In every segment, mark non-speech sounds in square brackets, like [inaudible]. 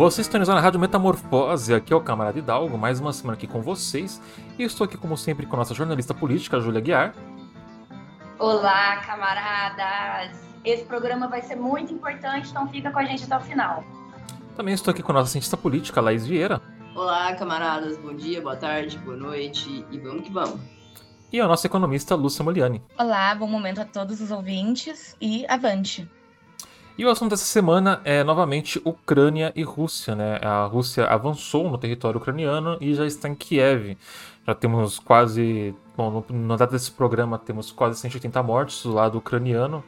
Vocês estão na Rádio Metamorfose, aqui é o Camarada Hidalgo, mais uma semana aqui com vocês. E estou aqui, como sempre, com a nossa jornalista política, Júlia Guiar. Olá, camaradas! Esse programa vai ser muito importante, então fica com a gente até o final. Também estou aqui com a nossa cientista política, Laís Vieira. Olá, camaradas, bom dia, boa tarde, boa noite e vamos que vamos. E a nossa economista, Lúcia Moliani. Olá, bom momento a todos os ouvintes e avante! E o assunto dessa semana é novamente Ucrânia e Rússia, né? A Rússia avançou no território ucraniano e já está em Kiev. Já temos quase, bom, na data desse programa temos quase 180 mortes do lado ucraniano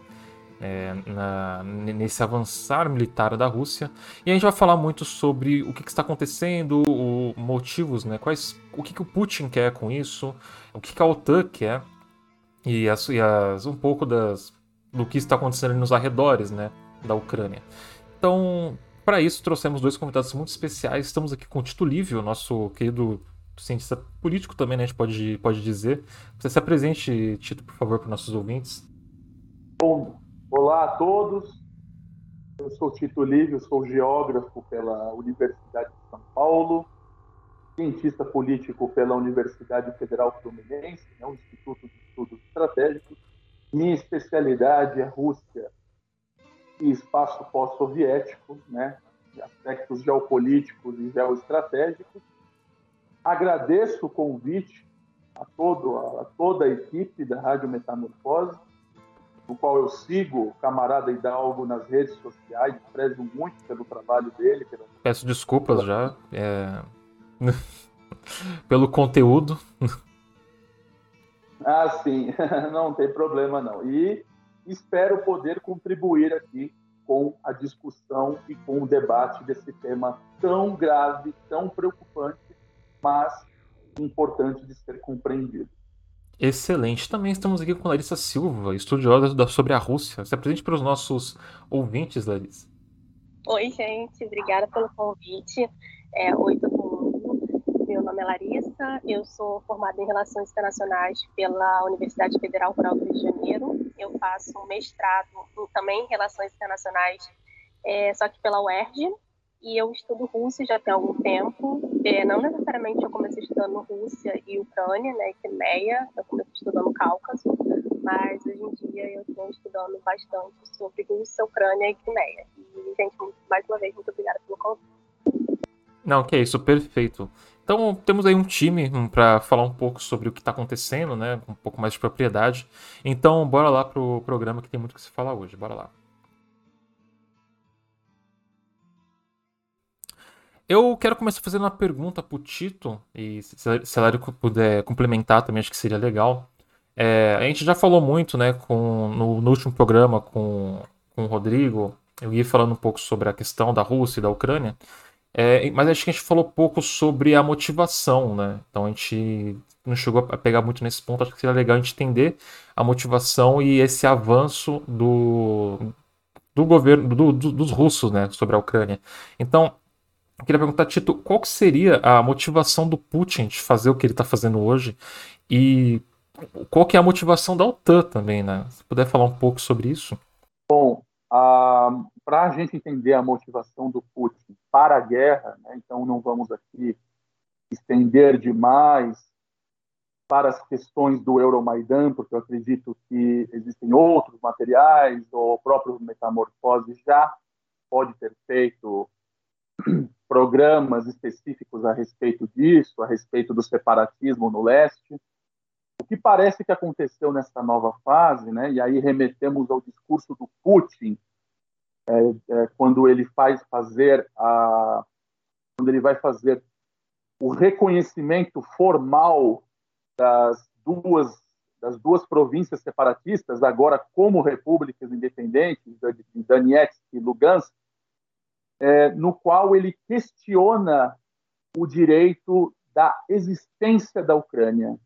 é, na, nesse avançar militar da Rússia. E a gente vai falar muito sobre o que, que está acontecendo, os motivos, né? Quais, o que, que o Putin quer com isso, o que, que a OTAN quer e, as, e as, um pouco das, do que está acontecendo nos arredores, né? Da Ucrânia. Então, para isso, trouxemos dois convidados muito especiais. Estamos aqui com o Tito Lívio, nosso querido cientista político também, né, a gente pode, pode dizer. Você se apresente, Tito, por favor, para os nossos ouvintes. Bom, Olá a todos. Eu sou Tito Lívio, sou geógrafo pela Universidade de São Paulo, cientista político pela Universidade Federal Fluminense, né, o Instituto de Estudos Estratégicos. Minha especialidade é Rússia e espaço pós-soviético, né, aspectos geopolíticos e geoestratégicos. Agradeço o convite a, todo, a toda a equipe da Rádio Metamorfose no qual eu sigo o camarada Hidalgo nas redes sociais, prezo muito pelo trabalho dele. Pela... Peço desculpas já é... [laughs] pelo conteúdo. Ah, sim, [laughs] não tem problema não. E espero poder contribuir aqui com a discussão e com o debate desse tema tão grave, tão preocupante, mas importante de ser compreendido. Excelente. Também estamos aqui com Larissa Silva, estudiosa sobre a Rússia. Se apresente para os nossos ouvintes, Larissa. Oi, gente. Obrigada pelo convite. É, oi, todo. Meu nome é Larissa. Eu sou formada em Relações Internacionais pela Universidade Federal Rural do Rio de Janeiro. Eu faço um mestrado também em Relações Internacionais, é, só que pela UERJ e eu estudo Rússia já tem algum tempo. É, não necessariamente eu comecei estudando Rússia e Ucrânia, né, Crimeia, eu comecei estudando Cáucaso, mas hoje em dia eu estou estudando bastante sobre Rússia, Ucrânia e Crimeia. E, gente, mais uma vez, muito obrigada pelo convite. Não, que isso, perfeito. Então temos aí um time para falar um pouco sobre o que está acontecendo, né, um pouco mais de propriedade. Então bora lá pro programa que tem muito que se falar hoje, bora lá. Eu quero começar fazendo uma pergunta pro Tito, e se, ela puder complementar também, acho que seria legal. É, a gente já falou muito, né, com, no, no, último programa com, com o Rodrigo, eu ia falando um pouco sobre a questão da Rússia e da Ucrânia, é, mas acho que a gente falou pouco sobre a motivação, né? Então a gente não chegou a pegar muito nesse ponto, acho que seria legal a gente entender a motivação e esse avanço do, do governo, do, do, dos russos, né, sobre a Ucrânia. Então, eu queria perguntar, Tito, qual que seria a motivação do Putin de fazer o que ele está fazendo hoje? E qual que é a motivação da OTAN também, né? Se puder falar um pouco sobre isso. Bom, para a gente entender a motivação do Putin para a guerra, né, então não vamos aqui estender demais para as questões do Euromaidan, porque eu acredito que existem outros materiais, ou o próprio Metamorfose já pode ter feito [clears throat] programas específicos a respeito disso, a respeito do separatismo no leste. O que parece que aconteceu nessa nova fase, né, e aí remetemos ao discurso do Putin, é, é, quando ele faz fazer a, quando ele vai fazer o reconhecimento formal das duas das duas províncias separatistas agora como repúblicas independentes, de Donetsk e Lugansk, é, no qual ele questiona o direito da existência da Ucrânia.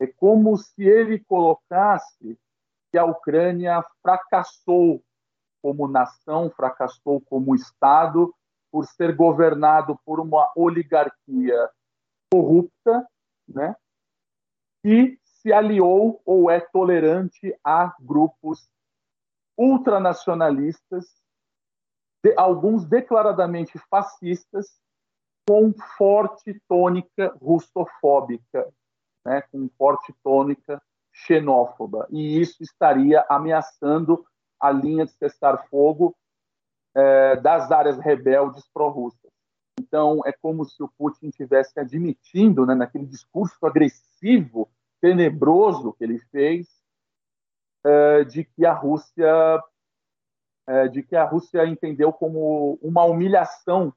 É como se ele colocasse que a Ucrânia fracassou como nação, fracassou como Estado, por ser governado por uma oligarquia corrupta, né? E se aliou ou é tolerante a grupos ultranacionalistas, de, alguns declaradamente fascistas, com forte tônica russofóbica, né, com forte tônica xenófoba. E isso estaria ameaçando a linha de cessar-fogo é, das áreas rebeldes pró-russas. Então, é como se o Putin estivesse admitindo, né, naquele discurso agressivo, tenebroso que ele fez, é, de que a Rússia é, de que a Rússia entendeu como uma humilhação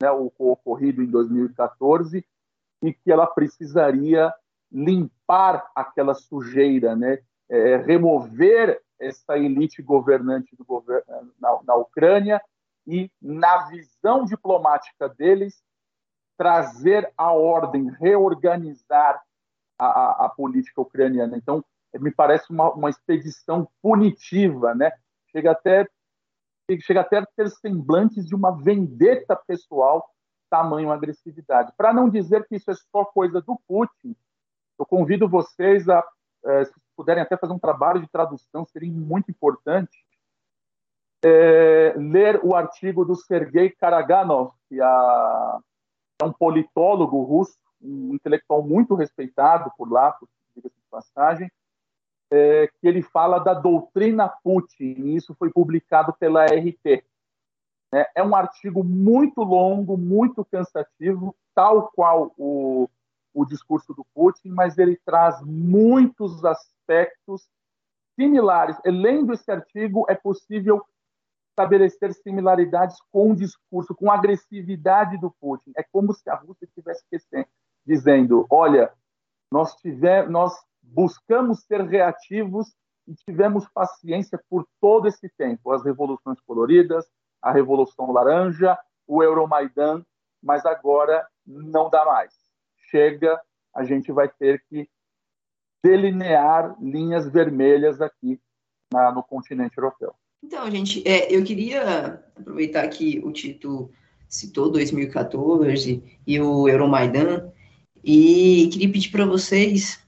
né, o ocorrido em 2014 e que ela precisaria limpar aquela sujeira, né, é, remover essa elite governante do na, na Ucrânia e, na visão diplomática deles, trazer a ordem, reorganizar a, a, a política ucraniana. Então, me parece uma, uma expedição punitiva, né? Chega até chega até a ter semblantes de uma vendetta pessoal, tamanho agressividade. Para não dizer que isso é só coisa do Putin, eu convido vocês a, é, se puderem até fazer um trabalho de tradução, seria muito importante, é, ler o artigo do Sergei Karaganov, que é um politólogo russo, um intelectual muito respeitado por lá, por diga-se de passagem, é, que ele fala da doutrina Putin, e isso foi publicado pela RT. É, é um artigo muito longo, muito cansativo, tal qual o, o discurso do Putin, mas ele traz muitos aspectos similares. Lendo esse artigo, é possível estabelecer similaridades com o discurso, com a agressividade do Putin. É como se a Rússia estivesse dizendo: olha, nós, tiver, nós buscamos ser reativos e tivemos paciência por todo esse tempo. As revoluções coloridas, a Revolução Laranja, o Euromaidan, mas agora não dá mais. Chega, a gente vai ter que delinear linhas vermelhas aqui na, no continente europeu. Então, gente, é, eu queria aproveitar que o Tito citou 2014 e o Euromaidan, e queria pedir para vocês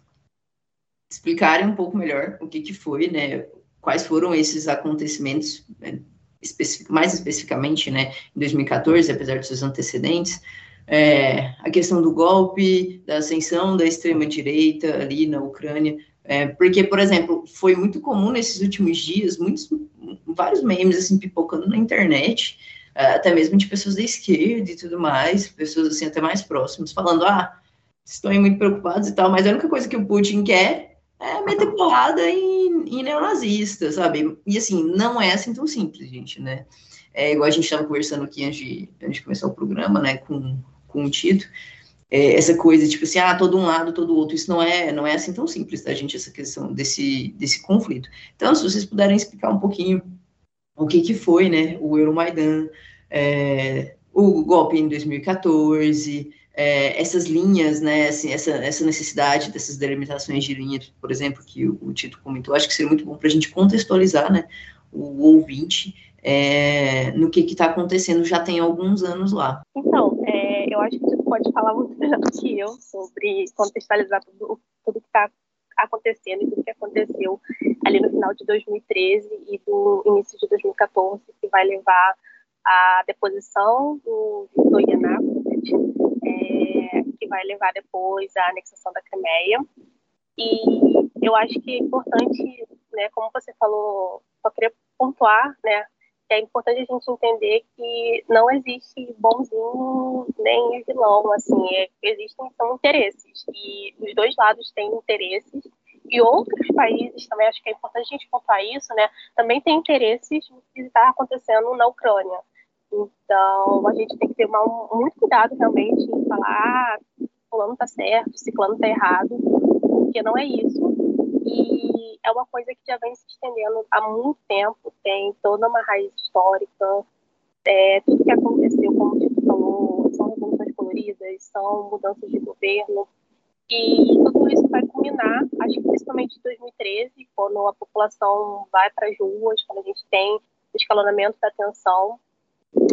explicarem um pouco melhor o que, que foi, né? Quais foram esses acontecimentos, né, especific, mais especificamente, né, em 2014, apesar dos seus antecedentes, é, a questão do golpe, da ascensão da extrema-direita ali na Ucrânia, é, porque, por exemplo, foi muito comum nesses últimos dias, muitos, vários memes, assim, pipocando na internet, até mesmo de pessoas da esquerda e tudo mais, pessoas, assim, até mais próximas, falando, ah, estão muito preocupados e tal, mas a única coisa que o Putin quer é meter porrada em, em neonazista, sabe? E assim, não é assim tão simples, gente, né? É igual a gente estava conversando aqui antes de, antes de começar o programa, né, com, com o Tito, é, essa coisa, tipo assim, ah, todo um lado, todo outro, isso não é, não é assim tão simples, tá, gente, essa questão desse, desse conflito. Então, se vocês puderem explicar um pouquinho o que que foi, né, o Euromaidan, é, o golpe em 2014, é, essas linhas, né, assim, essa, essa necessidade dessas delimitações de linha, por exemplo, que o, o Tito comentou, acho que seria muito bom para a gente contextualizar, né, o ouvinte é, no que está acontecendo já tem alguns anos lá. Então, eu acho que o Tito pode falar muito [laughs] melhor do que eu sobre contextualizar tudo, tudo que está acontecendo e tudo que aconteceu ali no final de 2013 e do início de 2014, que vai levar à deposição do Viktor Yanukovych, é, que vai levar depois à anexação da Crimeia. E eu acho que é importante, né, como você falou, só queria pontuar, né, é importante a gente entender que não existe bonzinho nem vilão, assim, é, existem são interesses e os dois lados têm interesses e outros países também acho que é importante a gente pontuar isso, né? Também tem interesses no que está acontecendo na Ucrânia. Então, a gente tem que ter uma, muito cuidado realmente em falar, ah, fulano tá certo, ciclano tá errado, porque não é isso. E é uma coisa que já vem se estendendo há muito tempo, tem toda uma raiz histórica, é, tudo que aconteceu, como o Tito falou, são revoluções coloridas, são mudanças de governo, E tudo isso vai culminar, acho que principalmente em 2013, quando a população vai para as ruas, quando a gente tem o escalonamento da tensão.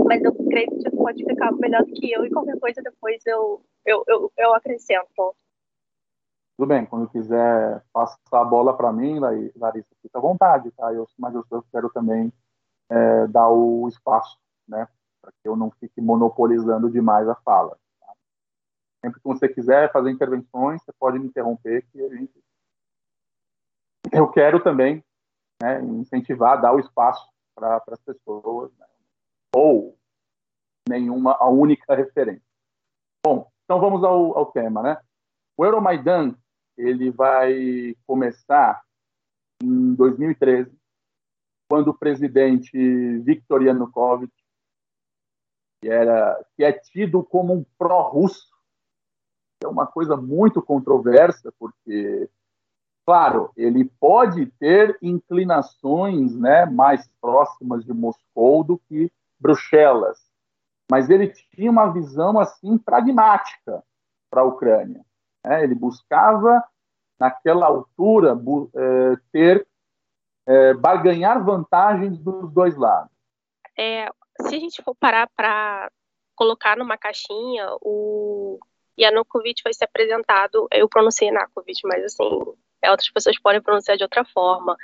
Mas eu creio que você pode explicar melhor do que eu e qualquer coisa depois eu, eu, eu, eu acrescento. Tudo bem, quando quiser passar a bola para mim, Larissa, fica à vontade, tá? Eu, mas eu, eu quero também é, dar o espaço, né? Para que eu não fique monopolizando demais a fala. Tá? Sempre que você quiser fazer intervenções, você pode me interromper, que a gente. Eu quero também né, incentivar, dar o espaço para as pessoas, né? ou nenhuma, a única referência. Bom, então vamos ao, ao tema, né? O Euromaidan ele vai começar em 2013, quando o presidente Viktor Yanukovych, que, era, que é tido como um pró-russo, é uma coisa muito controversa, porque, claro, ele pode ter inclinações né, mais próximas de Moscou do que Bruxelas, mas ele tinha uma visão assim pragmática para a Ucrânia. Né? Ele buscava, naquela altura, é, ter é, barganhar vantagens dos dois lados. É, se a gente for parar para colocar numa caixinha, o Yanukovych vai ser apresentado, eu pronunciei Yanukovych, mas assim, outras pessoas podem pronunciar de outra forma.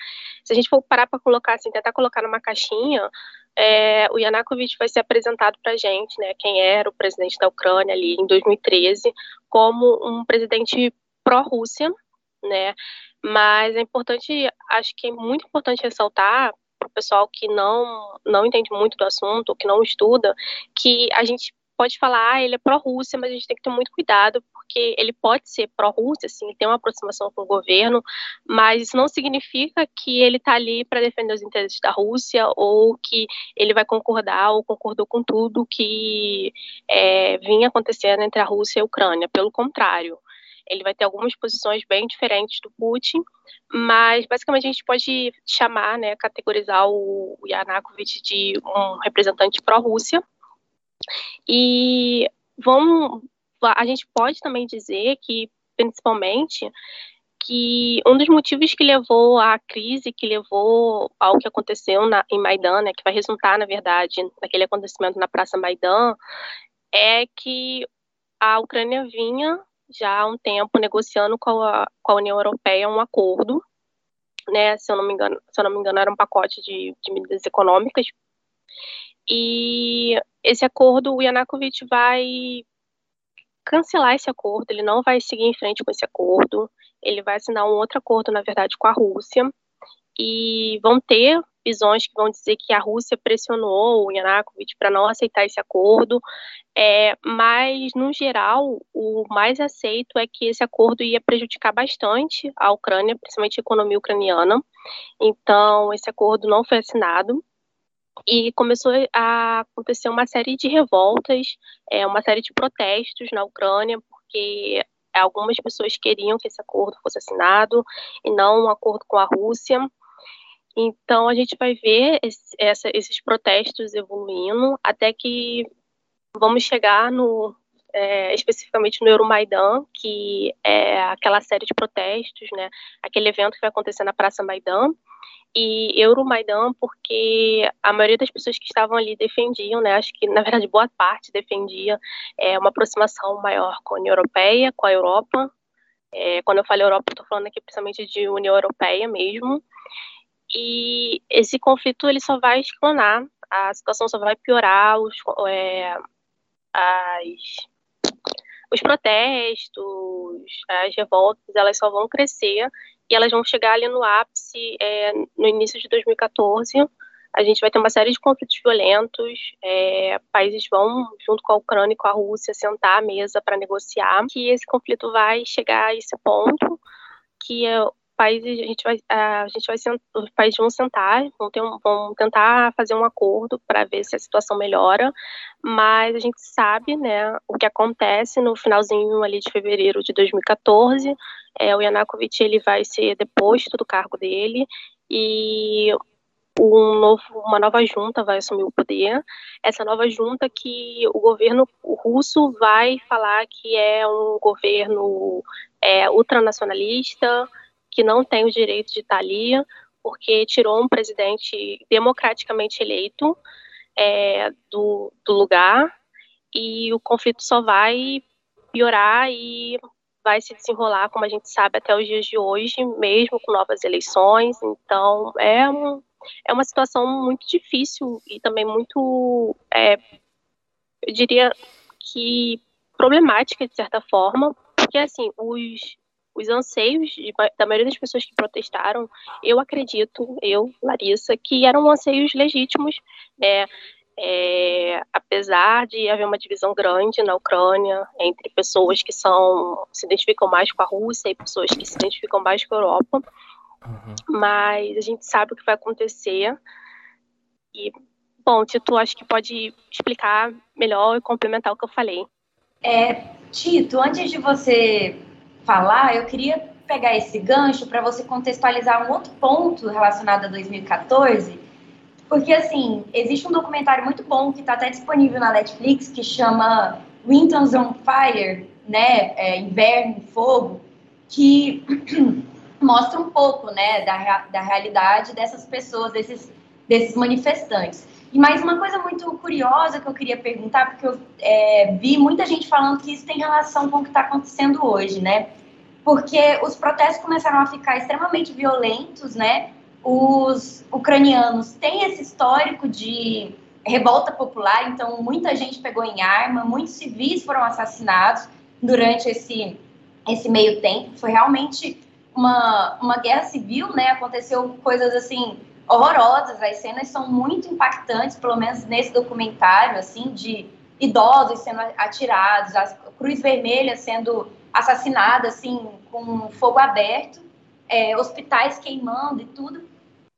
Se a gente for parar para colocar assim, tentar colocar numa caixinha, é, o Yanukovych vai ser apresentado para a gente, né, quem era o presidente da Ucrânia ali em 2013, como um presidente pró-Rússia, né, mas é importante, acho que é muito importante ressaltar para o pessoal que não, não entende muito do assunto, que não estuda, que a gente pode falar, ah, ele é pró-Rússia, mas a gente tem que ter muito cuidado, porque ele pode ser pró-Rússia, assim, tem uma aproximação com o governo, mas isso não significa que ele está ali para defender os interesses da Rússia ou que ele vai concordar ou concordou com tudo que é, vinha acontecendo entre a Rússia e a Ucrânia. Pelo contrário, ele vai ter algumas posições bem diferentes do Putin, mas basicamente a gente pode chamar, né, categorizar o Yanukovych de um representante pró-Rússia. E vamos, a gente pode também dizer que, principalmente, que um dos motivos que levou à crise, que levou ao que aconteceu na, em Maidan, né, que vai resultar, na verdade, naquele acontecimento na Praça Maidan, é que a Ucrânia vinha já há um tempo negociando com a, com a União Europeia um acordo, né? Se eu não me engano, se eu não me engano, era um pacote de, de medidas econômicas. E esse acordo, o Yanukovych vai cancelar esse acordo, ele não vai seguir em frente com esse acordo, ele vai assinar um outro acordo, na verdade, com a Rússia, e vão ter visões que vão dizer que a Rússia pressionou o Yanukovych para não aceitar esse acordo, é, mas, no geral, o mais aceito é que esse acordo ia prejudicar bastante a Ucrânia, principalmente a economia ucraniana. Então, esse acordo não foi assinado. E começou a acontecer uma série de revoltas, é, uma série de protestos na Ucrânia, porque algumas pessoas queriam que esse acordo fosse assinado e não um acordo com a Rússia. Então a gente vai ver esse, essa, esses protestos evoluindo até que vamos chegar no é, especificamente no Euromaidan, que é aquela série de protestos, né? Aquele evento que vai acontecer na Praça Maidan. E Euromaidan, porque a maioria das pessoas que estavam ali defendiam, né? Acho que na verdade boa parte defendia é, uma aproximação maior com a União Europeia, com a Europa. É, quando eu falo Europa, estou falando aqui principalmente de União Europeia mesmo. E esse conflito ele só vai escalonar, a situação só vai piorar, os, é, as, os protestos, as revoltas, elas só vão crescer e elas vão chegar ali no ápice é, no início de 2014. A gente vai ter uma série de conflitos violentos, é, países vão, junto com a Ucrânia e com a Rússia, sentar à mesa para negociar, que esse conflito vai chegar a esse ponto, que é países, a gente vai, a gente vai os países vão sentar, vão, ter um, vão tentar fazer um acordo para ver se a situação melhora, mas a gente sabe, né, o que acontece no finalzinho ali de fevereiro de 2014, é, o Yanukovych ele vai ser deposto do cargo dele e um novo, uma nova junta vai assumir o poder. Essa nova junta que o governo russo vai falar que é um governo é, ultranacionalista, que não tem o direito de ali, porque tirou um presidente democraticamente eleito é, do, do lugar, e o conflito só vai piorar e vai se desenrolar, como a gente sabe, até os dias de hoje, mesmo com novas eleições. Então, é, um, é uma situação muito difícil e também muito, é, eu diria que problemática, de certa forma, porque, assim, os, os anseios de, da maioria das pessoas que protestaram, eu acredito, eu, Larissa, que eram anseios legítimos, né? É, apesar de haver uma divisão grande na Ucrânia entre pessoas que são se identificam mais com a Rússia e pessoas que se identificam mais com a Europa, uhum. mas a gente sabe o que vai acontecer. E, bom, Tito, acho que pode explicar melhor e complementar o que eu falei. É, Tito, antes de você falar, eu queria pegar esse gancho para você contextualizar um outro ponto relacionado a 2014 porque, assim, existe um documentário muito bom que está até disponível na Netflix, que chama Winters on Fire, né? É, Inverno em Fogo, que [clears throat] mostra um pouco, né, da, da realidade dessas pessoas, desses, desses manifestantes. E mais uma coisa muito curiosa que eu queria perguntar, porque eu é, vi muita gente falando que isso tem relação com o que está acontecendo hoje, né? Porque os protestos começaram a ficar extremamente violentos, né? os ucranianos têm esse histórico de revolta popular, então muita gente pegou em arma, muitos civis foram assassinados durante esse, esse meio tempo. Foi realmente uma, uma guerra civil, né? Aconteceu coisas assim horrorosas, as cenas são muito impactantes, pelo menos nesse documentário, assim, de idosos sendo atirados, a Cruz Vermelha sendo assassinada, assim, com fogo aberto, é, hospitais queimando e tudo.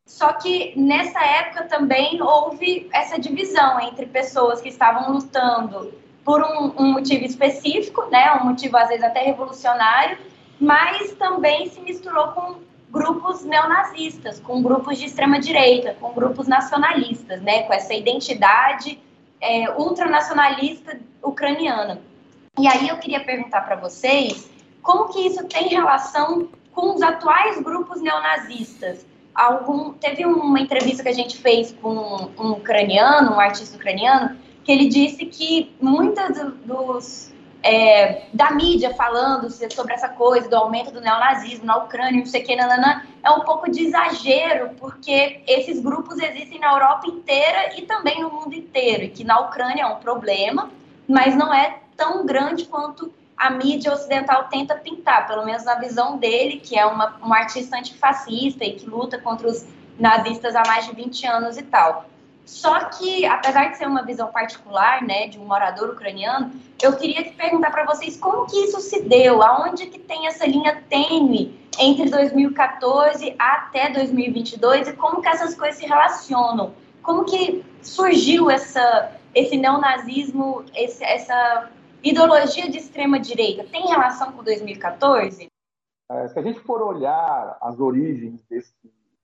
Só que nessa época também houve essa divisão entre pessoas que estavam lutando por um, um, motivo específico, né, um motivo às vezes até revolucionário, mas também se misturou com grupos neonazistas, com grupos de extrema direita, com grupos nacionalistas, né, com essa identidade é, ultranacionalista ucraniana. E aí eu queria perguntar para vocês como que isso tem relação com os atuais grupos neonazistas algum. Teve uma entrevista que a gente fez com um ucraniano, um artista ucraniano, que ele disse que muitas dos. É, da mídia falando sobre essa coisa do aumento do neonazismo na Ucrânia, não sei o que, nanana, é um pouco de exagero, porque esses grupos existem na Europa inteira e também no mundo inteiro, e que na Ucrânia é um problema, mas não é tão grande quanto a mídia ocidental tenta pintar, pelo menos na visão dele, que é uma, um artista antifascista e que luta contra os nazistas há mais de 20 anos e tal. Só que, apesar de ser uma visão particular, né, de um morador ucraniano, eu queria perguntar para vocês como que isso se deu, aonde que tem essa linha tênue entre 2014 até 2022 e como que essas coisas se relacionam? Como que surgiu essa, esse neonazismo, esse, essa ideologia de extrema direita tem relação com 2014? É, se a gente for olhar as origens desse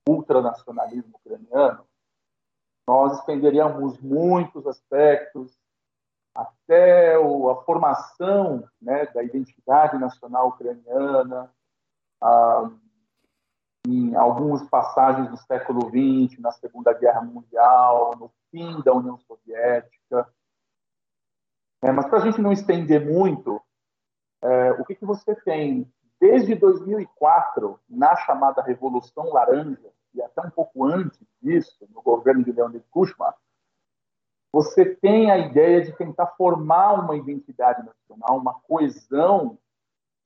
ultranacionalismo ucraniano, nós estenderíamos muitos aspectos até a formação né, da identidade nacional ucraniana, em algumas passagens do século XX, na Segunda Guerra Mundial, no fim da União Soviética, é, mas para a gente não estender muito, é, o que, que você tem? Desde 2004, na chamada Revolução Laranja, e até um pouco antes disso, no governo de Leonid Kuchma, você tem a ideia de tentar formar uma identidade nacional, uma coesão,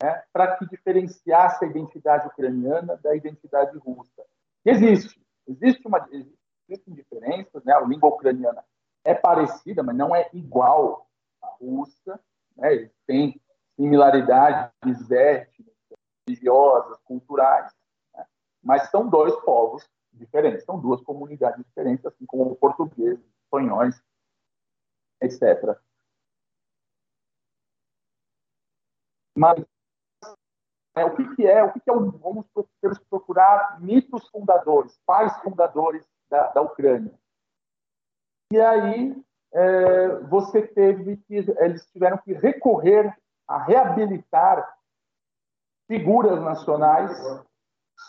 né, para que diferenciasse a identidade ucraniana da identidade russa. Existe, existe uma, existem diferenças, né, a língua ucraniana é parecida, mas não é igual russa, né? têm similaridades étnicas, religiosas, culturais? Mas são dois povos diferentes, são duas comunidades diferentes, assim como portugueses, espanhóis, etc. Mas é, o que, que, é? O que, que é vamos procurar mitos fundadores, pais fundadores da, da Ucrânia. E aí é, você teve que eles tiveram que recorrer a reabilitar figuras nacionais,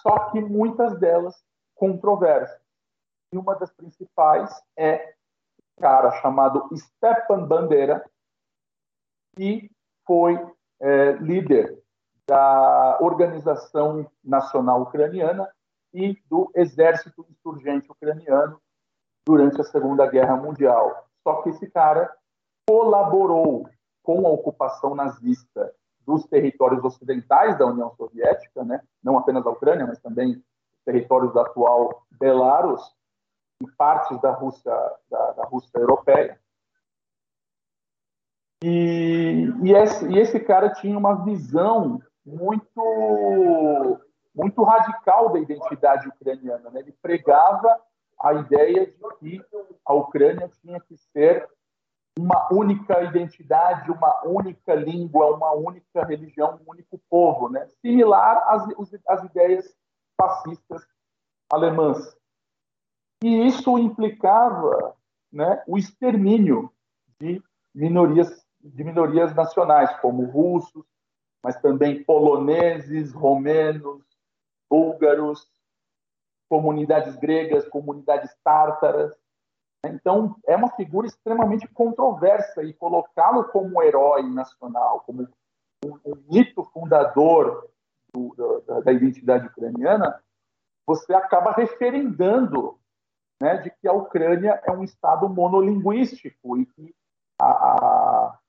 só que muitas delas controversas. E uma das principais é um cara chamado Stepan Bandera, que foi é, líder da Organização Nacional Ucraniana e do Exército Insurgente Ucraniano durante a Segunda Guerra Mundial. Só que esse cara colaborou com a ocupação nazista dos territórios ocidentais da União Soviética, né? não apenas da Ucrânia, mas também territórios da atual Belarus e partes da Rússia, da, da Rússia europeia. E, e, esse, e esse cara tinha uma visão muito muito radical da identidade ucraniana. Né? Ele pregava a ideia de que a Ucrânia tinha que ser uma única identidade, uma única língua, uma única religião, um único povo, né? similar às, às ideias fascistas alemãs. E isso implicava né, o extermínio de minorias, de minorias nacionais, como russos, mas também poloneses, romenos, búlgaros, comunidades gregas, comunidades tártaras. Então, é uma figura extremamente controversa e colocá-lo como herói nacional, como um, um mito fundador do, da, da, identidade ucraniana, você acaba referendando né, de que a Ucrânia é um Estado monolinguístico e que a, a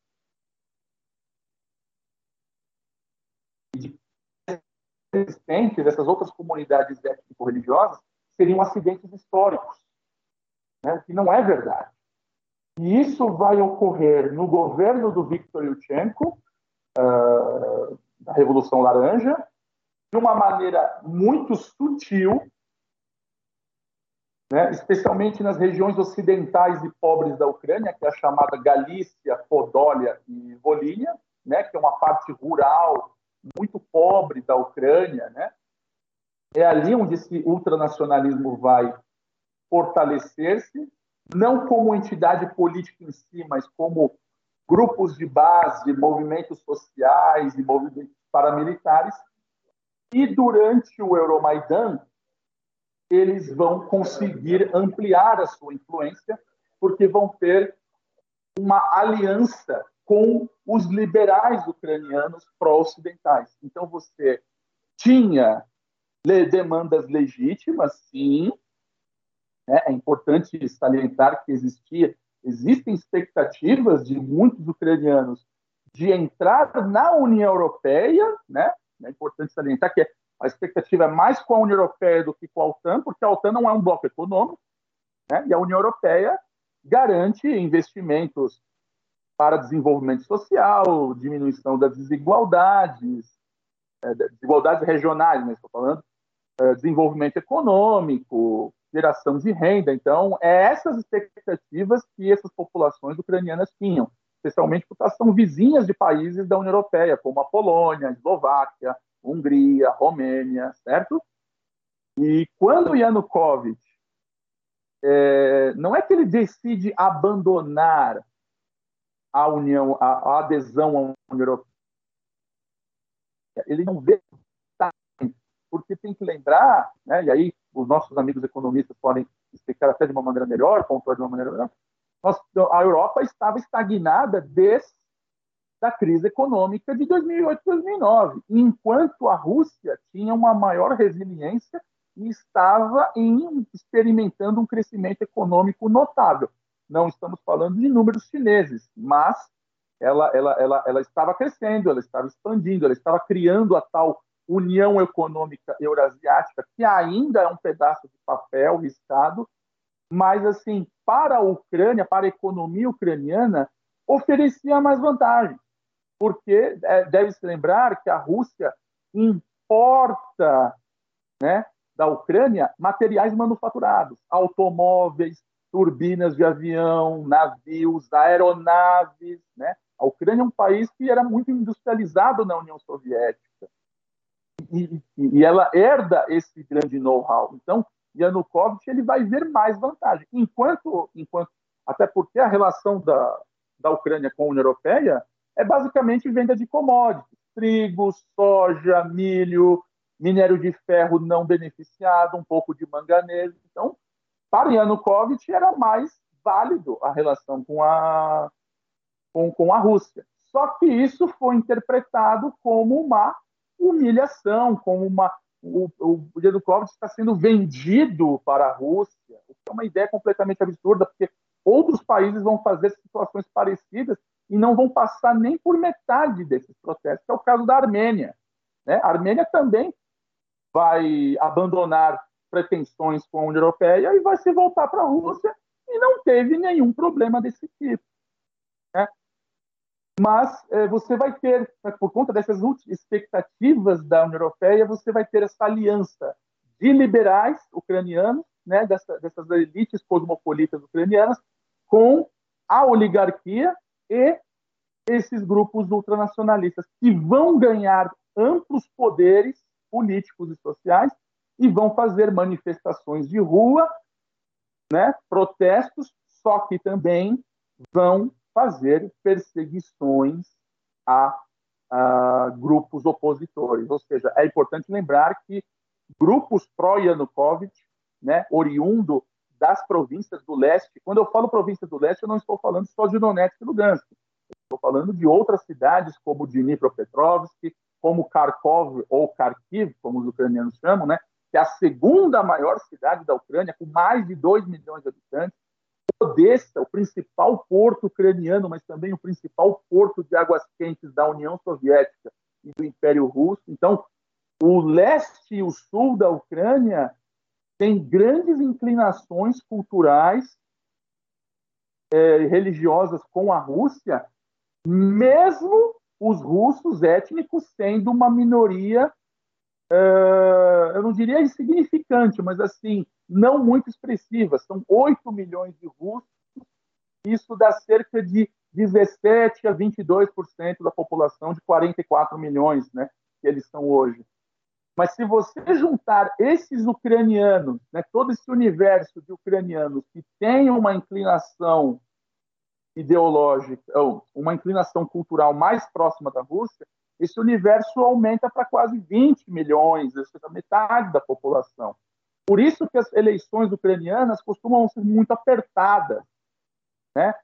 existentes dessas outras comunidades étnico-religiosas seriam acidentes históricos, né, que não é verdade. E isso vai ocorrer no governo do Viktor Yushchenko, uh, da Revolução Laranja, de uma maneira muito sutil, né, especialmente nas regiões ocidentais e pobres da Ucrânia, que é a chamada Galícia, Podólia e Volínia, né, que é uma parte rural muito pobre da Ucrânia, né? É ali onde esse ultranacionalismo vai fortalecer-se, não como entidade política em si, mas como grupos de base, movimentos sociais e movimentos paramilitares. E durante o Euromaidan, eles vão conseguir ampliar a sua influência, porque vão ter uma aliança com os liberais ucranianos pró-ocidentais. Então, você tinha demandas legítimas, sim. Né? É importante salientar que existia, existem expectativas de muitos ucranianos de entrar na União Europeia, né? É importante salientar que a expectativa é mais com a União Europeia do que com a OTAN, porque a OTAN não é um bloco econômico, né? E a União Europeia garante investimentos para desenvolvimento social, diminuição das desigualdades, é, desigualdades regionais, né, estou falando, é, desenvolvimento econômico, geração de renda. Então, é essas expectativas que essas populações ucranianas tinham, especialmente porque elas são vizinhas de países da União Europeia, como a Polônia, a Eslováquia, Hungria, Romênia, certo? E quando Yanukovych, é, não é que ele decide abandonar a união, a, a adesão à União Europeia. Ele não vê porque tem que lembrar, né, e aí os nossos amigos economistas podem explicar até de uma maneira melhor, pontuar de uma maneira melhor, nós, a Europa estava estagnada desde a crise econômica de 2008 2009, enquanto a Rússia tinha uma maior resiliência e estava em, experimentando um crescimento econômico notável. Não estamos falando de números chineses, mas ela, ela, ela, ela estava crescendo, ela estava expandindo, ela estava criando a tal União Econômica Eurasiática, que ainda é um pedaço de papel riscado, mas, assim, para a Ucrânia, para a economia ucraniana, oferecia mais vantagem, porque é, deve-se lembrar que a Rússia importa né, da Ucrânia materiais manufaturados, automóveis, turbinas de avião, navios, aeronaves. Né? A Ucrânia é um país que era muito industrializado na União Soviética. E, e, ela herda esse grande know-how. Então, Yanukovych ele vai ver mais vantagem. Enquanto, enquanto até porque a relação da, da Ucrânia com a União Europeia é basicamente venda de commodities. trigo, soja, milho, minério de ferro não beneficiado, um pouco de manganês. Então, para Yanukovych era mais válido a relação com a, com, com a Rússia. Só que isso foi interpretado como uma humilhação, como uma. O, o Yanukovych está sendo vendido para a Rússia, o que é uma ideia completamente absurda, porque outros países vão fazer situações parecidas e não vão passar nem por metade desses protestos, que é o caso da Armênia. Né? A Armênia também vai abandonar pretensões com a União Europeia e vai se voltar para a Rússia e não teve nenhum problema desse tipo. Mas é, você vai ter, por conta dessas expectativas da União Europeia, você vai ter essa aliança de liberais ucranianos, né, dessa, dessas elites cosmopolitas ucranianas, com a oligarquia e esses grupos ultranacionalistas que vão ganhar amplos poderes políticos e sociais e vão fazer manifestações de rua, né, protestos, só que também vão fazer perseguições a, a grupos opositores. Ou seja, é importante lembrar que grupos pró-Yanukovych, né, oriundo das províncias do leste, quando eu falo província do leste, eu não estou falando só de Donetsk e Lugansk. Estou falando de outras cidades como Dnipropetrovsk, como Kharkov ou Kharkiv, como os ucranianos chamam, né? que é a segunda maior cidade da Ucrânia, com mais de 2 milhões de habitantes. Odessa, o principal porto ucraniano, mas também o principal porto de águas quentes da União Soviética e do Império Russo. Então, o leste e o sul da Ucrânia têm grandes inclinações culturais e é, religiosas com a Rússia, mesmo os russos étnicos sendo uma minoria uh, eu não diria insignificante, mas assim, não muito expressiva. São 8 milhões de russos, isso dá cerca de 17 a 22% da população de 44 milhões, né, que eles são hoje. Mas se você juntar esses ucranianos, né, todo esse universo de ucranianos que têm uma inclinação ideológica, ou uma inclinação cultural mais próxima da Rússia, esse universo aumenta para quase 20 milhões, seja, metade da população. Por isso que as eleições ucranianas costumam ser muito apertadas. Né?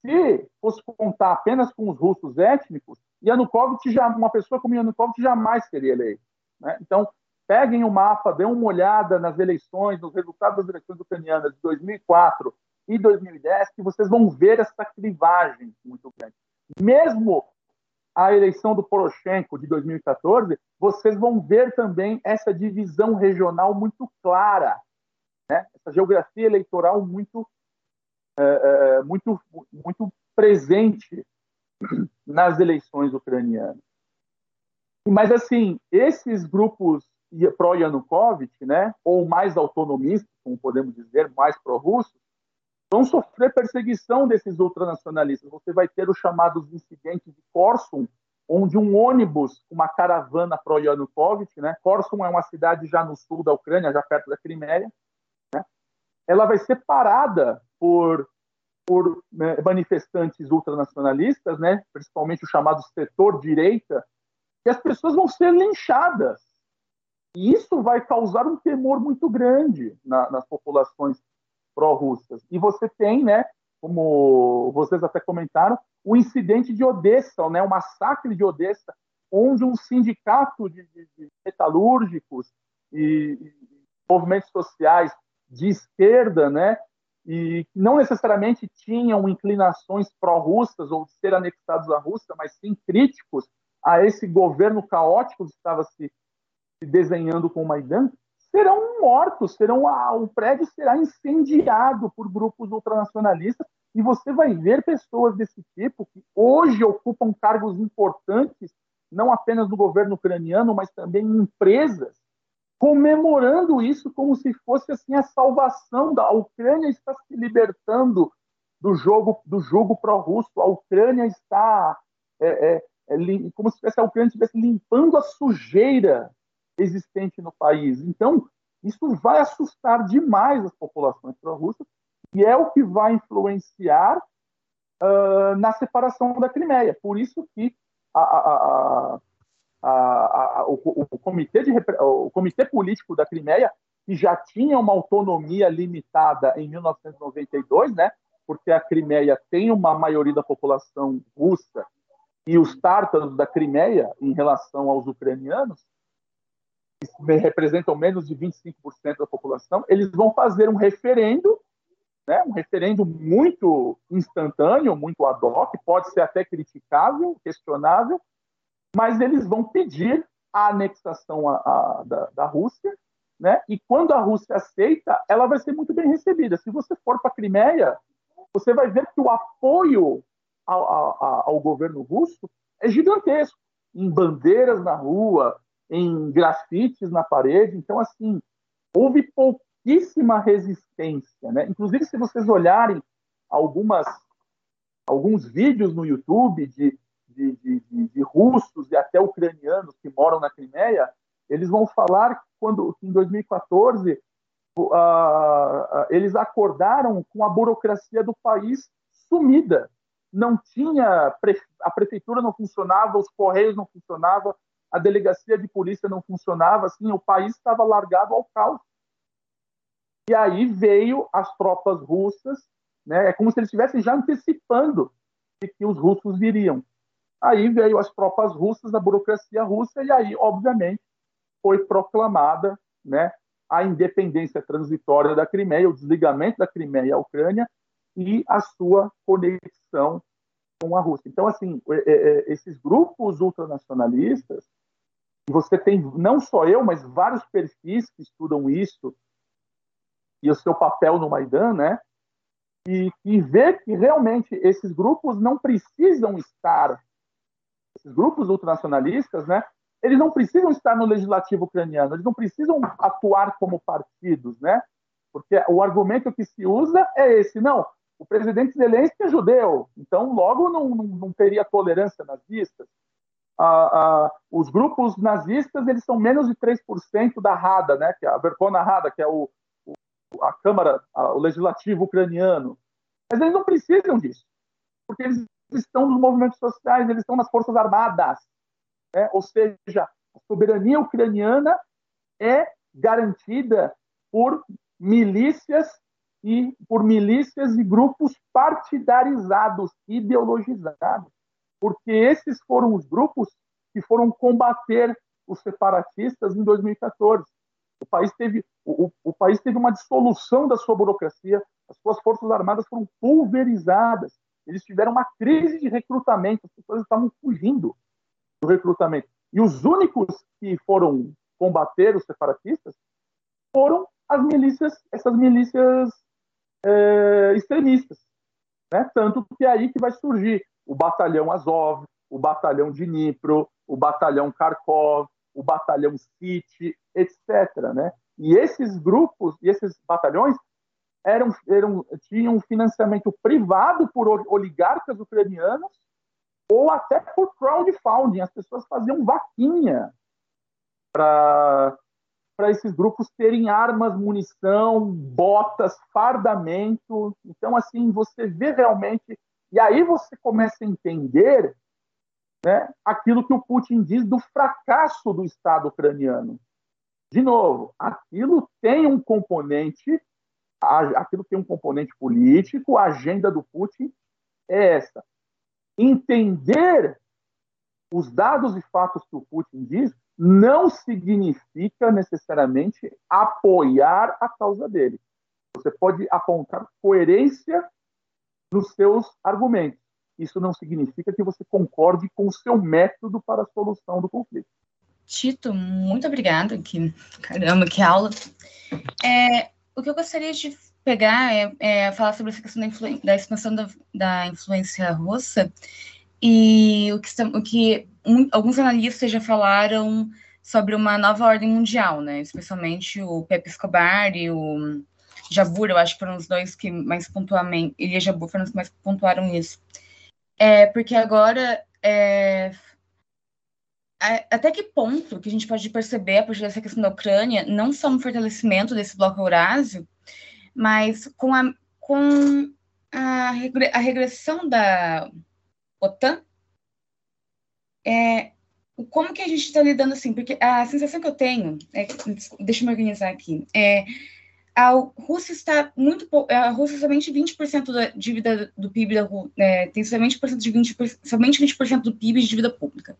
Se fosse contar apenas com os russos étnicos, Yanukovych já, uma pessoa como Yanukovych jamais seria eleita. Né? Então, peguem o mapa, dêem uma olhada nas eleições, nos resultados das eleições ucranianas de 2004 e 2010, que vocês vão ver essa clivagem muito grande. Mesmo a eleição do Poroshenko de 2014, vocês vão ver também essa divisão regional muito clara, né? essa geografia eleitoral muito, é, é, muito, muito presente nas eleições ucranianas. Mas, assim, esses grupos pró-Yanukovych, né, ou mais autonomistas, como podemos dizer, mais pró-russos, vão sofrer perseguição desses ultranacionalistas. Você vai ter os chamados incidentes de Korsun, onde um ônibus, uma caravana pró-Yanukovych, né? Korsun é uma cidade já no sul da Ucrânia, já perto da Crimeia, né? ela vai ser parada por, por né, manifestantes ultranacionalistas, né? principalmente o chamado setor direita, e as pessoas vão ser linchadas. E isso vai causar um temor muito grande na, nas populações pró-russas. E você tem, né, como vocês até comentaram, o incidente de Odessa, né, o massacre de Odessa, onde um sindicato de, de, de metalúrgicos e, e, movimentos sociais de esquerda, né, e não necessariamente tinham inclinações pró-russas ou de ser anexados à Rússia, mas sim críticos a esse governo caótico que estava se, se desenhando com o Maidan, serão mortos, serão o prédio será incendiado por grupos ultranacionalistas e você vai ver pessoas desse tipo que hoje ocupam cargos importantes, não apenas no governo ucraniano, mas também em empresas, comemorando isso como se fosse assim a salvação da Ucrânia está se libertando do jogo do jogo pró-russo, a Ucrânia está é, é, é, como se a Ucrânia estivesse limpando a sujeira existente no país. Então, isso vai assustar demais as populações pró-russas e é o que vai influenciar uh, na separação da Crimeia. Por isso que a, a, a, o, o, comitê de, o comitê político da Crimeia, que já tinha uma autonomia limitada em 1992, né? Porque a Crimeia tem uma maioria da população russa e os tártaros da Crimeia, em relação aos ucranianos, representam menos de 25% da população, eles vão fazer um referendo, né, um referendo muito instantâneo, muito ad hoc, pode ser até criticável, questionável, mas eles vão pedir a anexação a, a, da, da Rússia, né? E quando a Rússia aceita, ela vai ser muito bem recebida. Se você for para a Crimeia, você vai ver que o apoio ao, ao, ao, governo russo é gigantesco, em bandeiras na rua, em grafites na parede. Então, assim, houve pouquíssima resistência, né? Inclusive, se vocês olharem algumas alguns vídeos no YouTube de de, de, de, russos e até ucranianos que moram na Crimeia, eles vão falar que quando em 2014 uh, uh, eles acordaram com a burocracia do país sumida. Não tinha a prefeitura não funcionava, os correios não funcionavam, a delegacia de polícia não funcionava, assim, o país estava largado ao caos. E aí veio as tropas russas, né? É como se eles estivessem já antecipando que os russos viriam. Aí veio as tropas russas, da burocracia russa, e aí, obviamente, foi proclamada né, a independência transitória da Crimeia, o desligamento da Crimeia à Ucrânia e a sua conexão com a Rússia. Então, assim, é, é, é, esses grupos ultranacionalistas, você tem, não só eu, mas vários perfis que estudam isso, e o seu papel no Maidan, né? E, e ver que realmente esses grupos não precisam estar esses grupos ultranacionalistas, né, eles não precisam estar no legislativo ucraniano, eles não precisam atuar como partidos, né? Porque o argumento que se usa é esse, não, o presidente Zelensky é judeu, então logo não, não, não teria tolerância nazista. Ah, ah, os grupos nazistas eles são menos de 3% da Rada, né, que é a Verkhovna Rada, que é o, o a Câmara, a, o legislativo ucraniano. Mas eles não precisam disso, porque eles estão nos movimentos sociais, eles estão nas forças armadas. Né? Ou seja, a soberania ucraniana é garantida por milícias e por milícias e grupos partidarizados, ideologizados, porque esses foram os grupos que foram combater os separatistas em 2014. O país teve o, o, país teve uma dissolução da sua burocracia, as suas forças armadas foram pulverizadas eles tiveram uma crise de recrutamento, as pessoas estavam fugindo do recrutamento. E os únicos que foram combater os separatistas foram as milícias, essas milícias é, extremistas. Né? Tanto que é aí que vai surgir o batalhão Azov, o batalhão Dnipro, o batalhão Kharkov, o batalhão City, etc. Né? E esses grupos e esses batalhões eram, eram, tinham financiamento privado por oligarcas ucranianos ou até por crowdfunding. As pessoas faziam vaquinha para esses grupos terem armas, munição, botas, fardamento. Então, assim, você vê realmente. E aí você começa a entender né, aquilo que o Putin diz do fracasso do Estado ucraniano. De novo, aquilo tem um componente aquilo tem um componente político, a agenda do Putin é essa. Entender os dados e fatos que o Putin diz não significa necessariamente apoiar a causa dele. Você pode apontar coerência nos seus argumentos. Isso não significa que você concorde com o seu método para a solução do conflito. Tito, muito obrigada. Que, caramba, que aula. É, o que eu gostaria de pegar é, é falar sobre essa questão da, da expansão da, da, influência russa e o que, o que um, alguns analistas já falaram sobre uma nova ordem mundial, né? Especialmente o Pepe Escobar e o Jabur, eu acho que foram os dois que mais pontualmente, ele e Jabur foram os que mais pontuaram isso. É, porque agora é, até que ponto que a gente pode perceber, a partir dessa questão da Ucrânia, não só um fortalecimento desse bloco Eurásio, mas com a, com a, a regressão da OTAN, é, como que a gente está lidando assim? Porque a sensação que eu tenho, é, deixa eu me organizar aqui, é a Rússia está muito a Rússia somente 20% da dívida do PIB da é, tem somente 20% de 20%, somente 20% do PIB de dívida pública.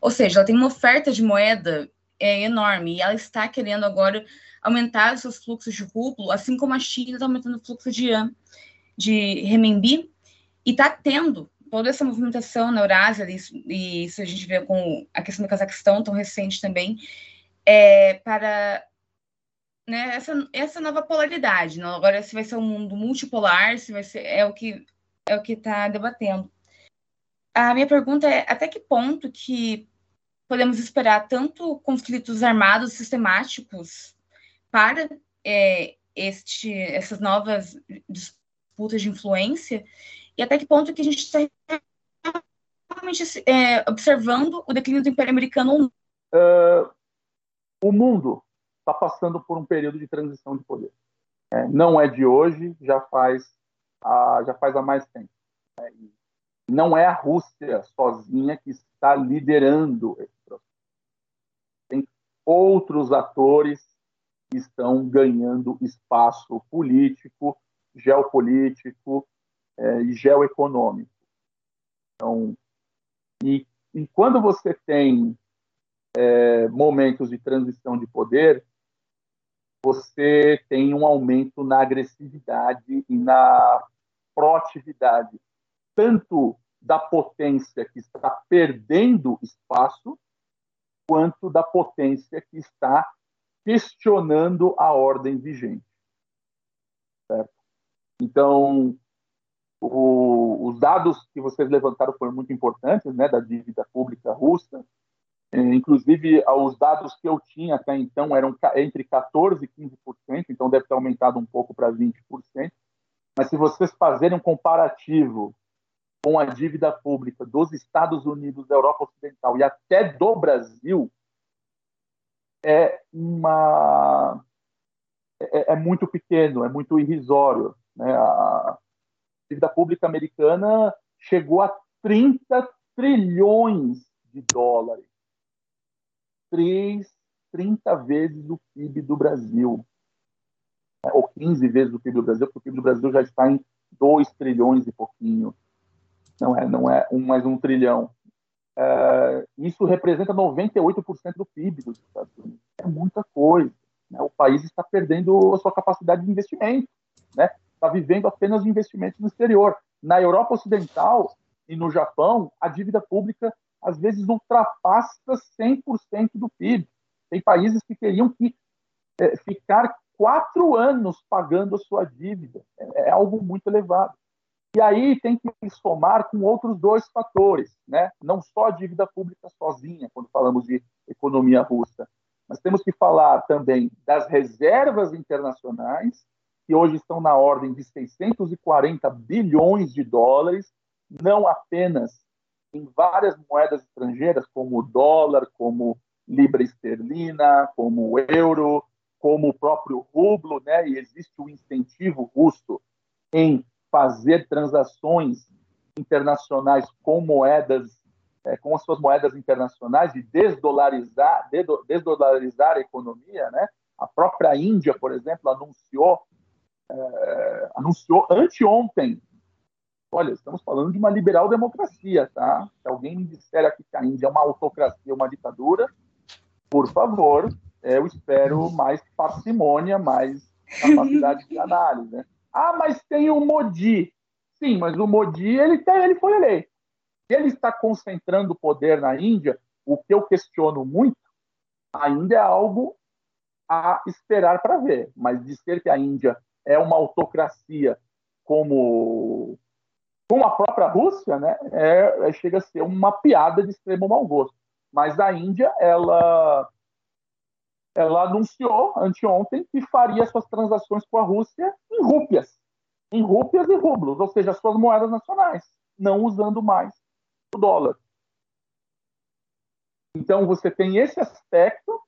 Ou seja, ela tem uma oferta de moeda é, enorme e ela está querendo agora aumentar seus fluxos de rublo, assim como a China está aumentando o fluxo de de renminbi e está tendo toda essa movimentação na Eurásia, e isso a gente vê com a questão do Cazaquistão, tão recente também, é, para né, essa, essa nova polaridade. Não? Agora, se vai ser um mundo multipolar, se vai ser, é o que é o que está debatendo. A minha pergunta é até que ponto que podemos esperar tanto conflitos armados sistemáticos para é, este, essas novas disputas de influência e até que ponto que a gente está realmente é, observando o declínio do Império Americano ou. Uh, o mundo está passando por um período de transição de poder. É, não é de hoje, já faz, a, já faz há mais tempo. É, não é a Rússia sozinha que está liderando esse processo. Tem outros atores que estão ganhando espaço político, geopolítico, e geoeconômico. Então, e, e quando você tem é, momentos de transição de poder, você tem um aumento na agressividade e na proatividade, tanto da potência que está perdendo espaço, quanto da potência que está questionando a ordem vigente. Certo? Então, o, os dados que vocês levantaram foram muito importantes, né, da dívida pública russa. É, inclusive, os dados que eu tinha até então eram entre 14% e 15%, então deve ter aumentado um pouco para 20%. Mas se vocês fazerem um comparativo com a dívida pública dos Estados Unidos, da Europa Ocidental e até do Brasil, é uma é, é muito pequeno, é muito irrisório. Né? A, dívida pública americana chegou a 30 trilhões de dólares. 3, 30 vezes o PIB do Brasil. Ou 15 vezes o PIB do Brasil, porque o PIB do Brasil já está em 2 trilhões e pouquinho. Não é, não é um mais um trilhão. É, isso representa 98% do PIB dos Estados Unidos. É muita coisa. Né? O país está perdendo a sua capacidade de investimento. Né? Está vivendo apenas de investimentos no exterior. Na Europa Ocidental e no Japão, a dívida pública às vezes ultrapassa 100% do PIB. Tem países que teriam que é, ficar quatro anos pagando a sua dívida. É, é, algo muito elevado. E aí tem que somar com outros dois fatores, né? não só a dívida pública sozinha, quando falamos de economia russa, mas temos que falar também das reservas internacionais que hoje estão na ordem de 640 bilhões de dólares, não apenas em várias moedas estrangeiras, como o dólar, como libra esterlina, como o euro, como o próprio rublo, né? E existe um incentivo russo em fazer transações internacionais com moedas, é, com as suas moedas internacionais e desdolarizar, desdolarizar a economia, né? A própria Índia, por exemplo, anunciou é, anunciou anteontem. Olha, estamos falando de uma liberal democracia, tá? Se alguém me disser aqui que a Índia é uma autocracia, uma ditadura, por favor, eu espero mais parcimônia, mais capacidade de análise. Né? Ah, mas tem o Modi. Sim, mas o Modi ele, tem, ele foi eleito. Ele está concentrando poder na Índia. O que eu questiono muito ainda é algo a esperar para ver. Mas dizer que a Índia é uma autocracia como, como a própria Rússia, né, é, é, chega a ser uma piada de extremo mau gosto. Mas a Índia, ela, ela anunciou anteontem que faria suas transações com a Rússia em rúpias, em rúpias e rublos, ou seja, suas moedas nacionais, não usando mais o dólar. Então você tem esse aspecto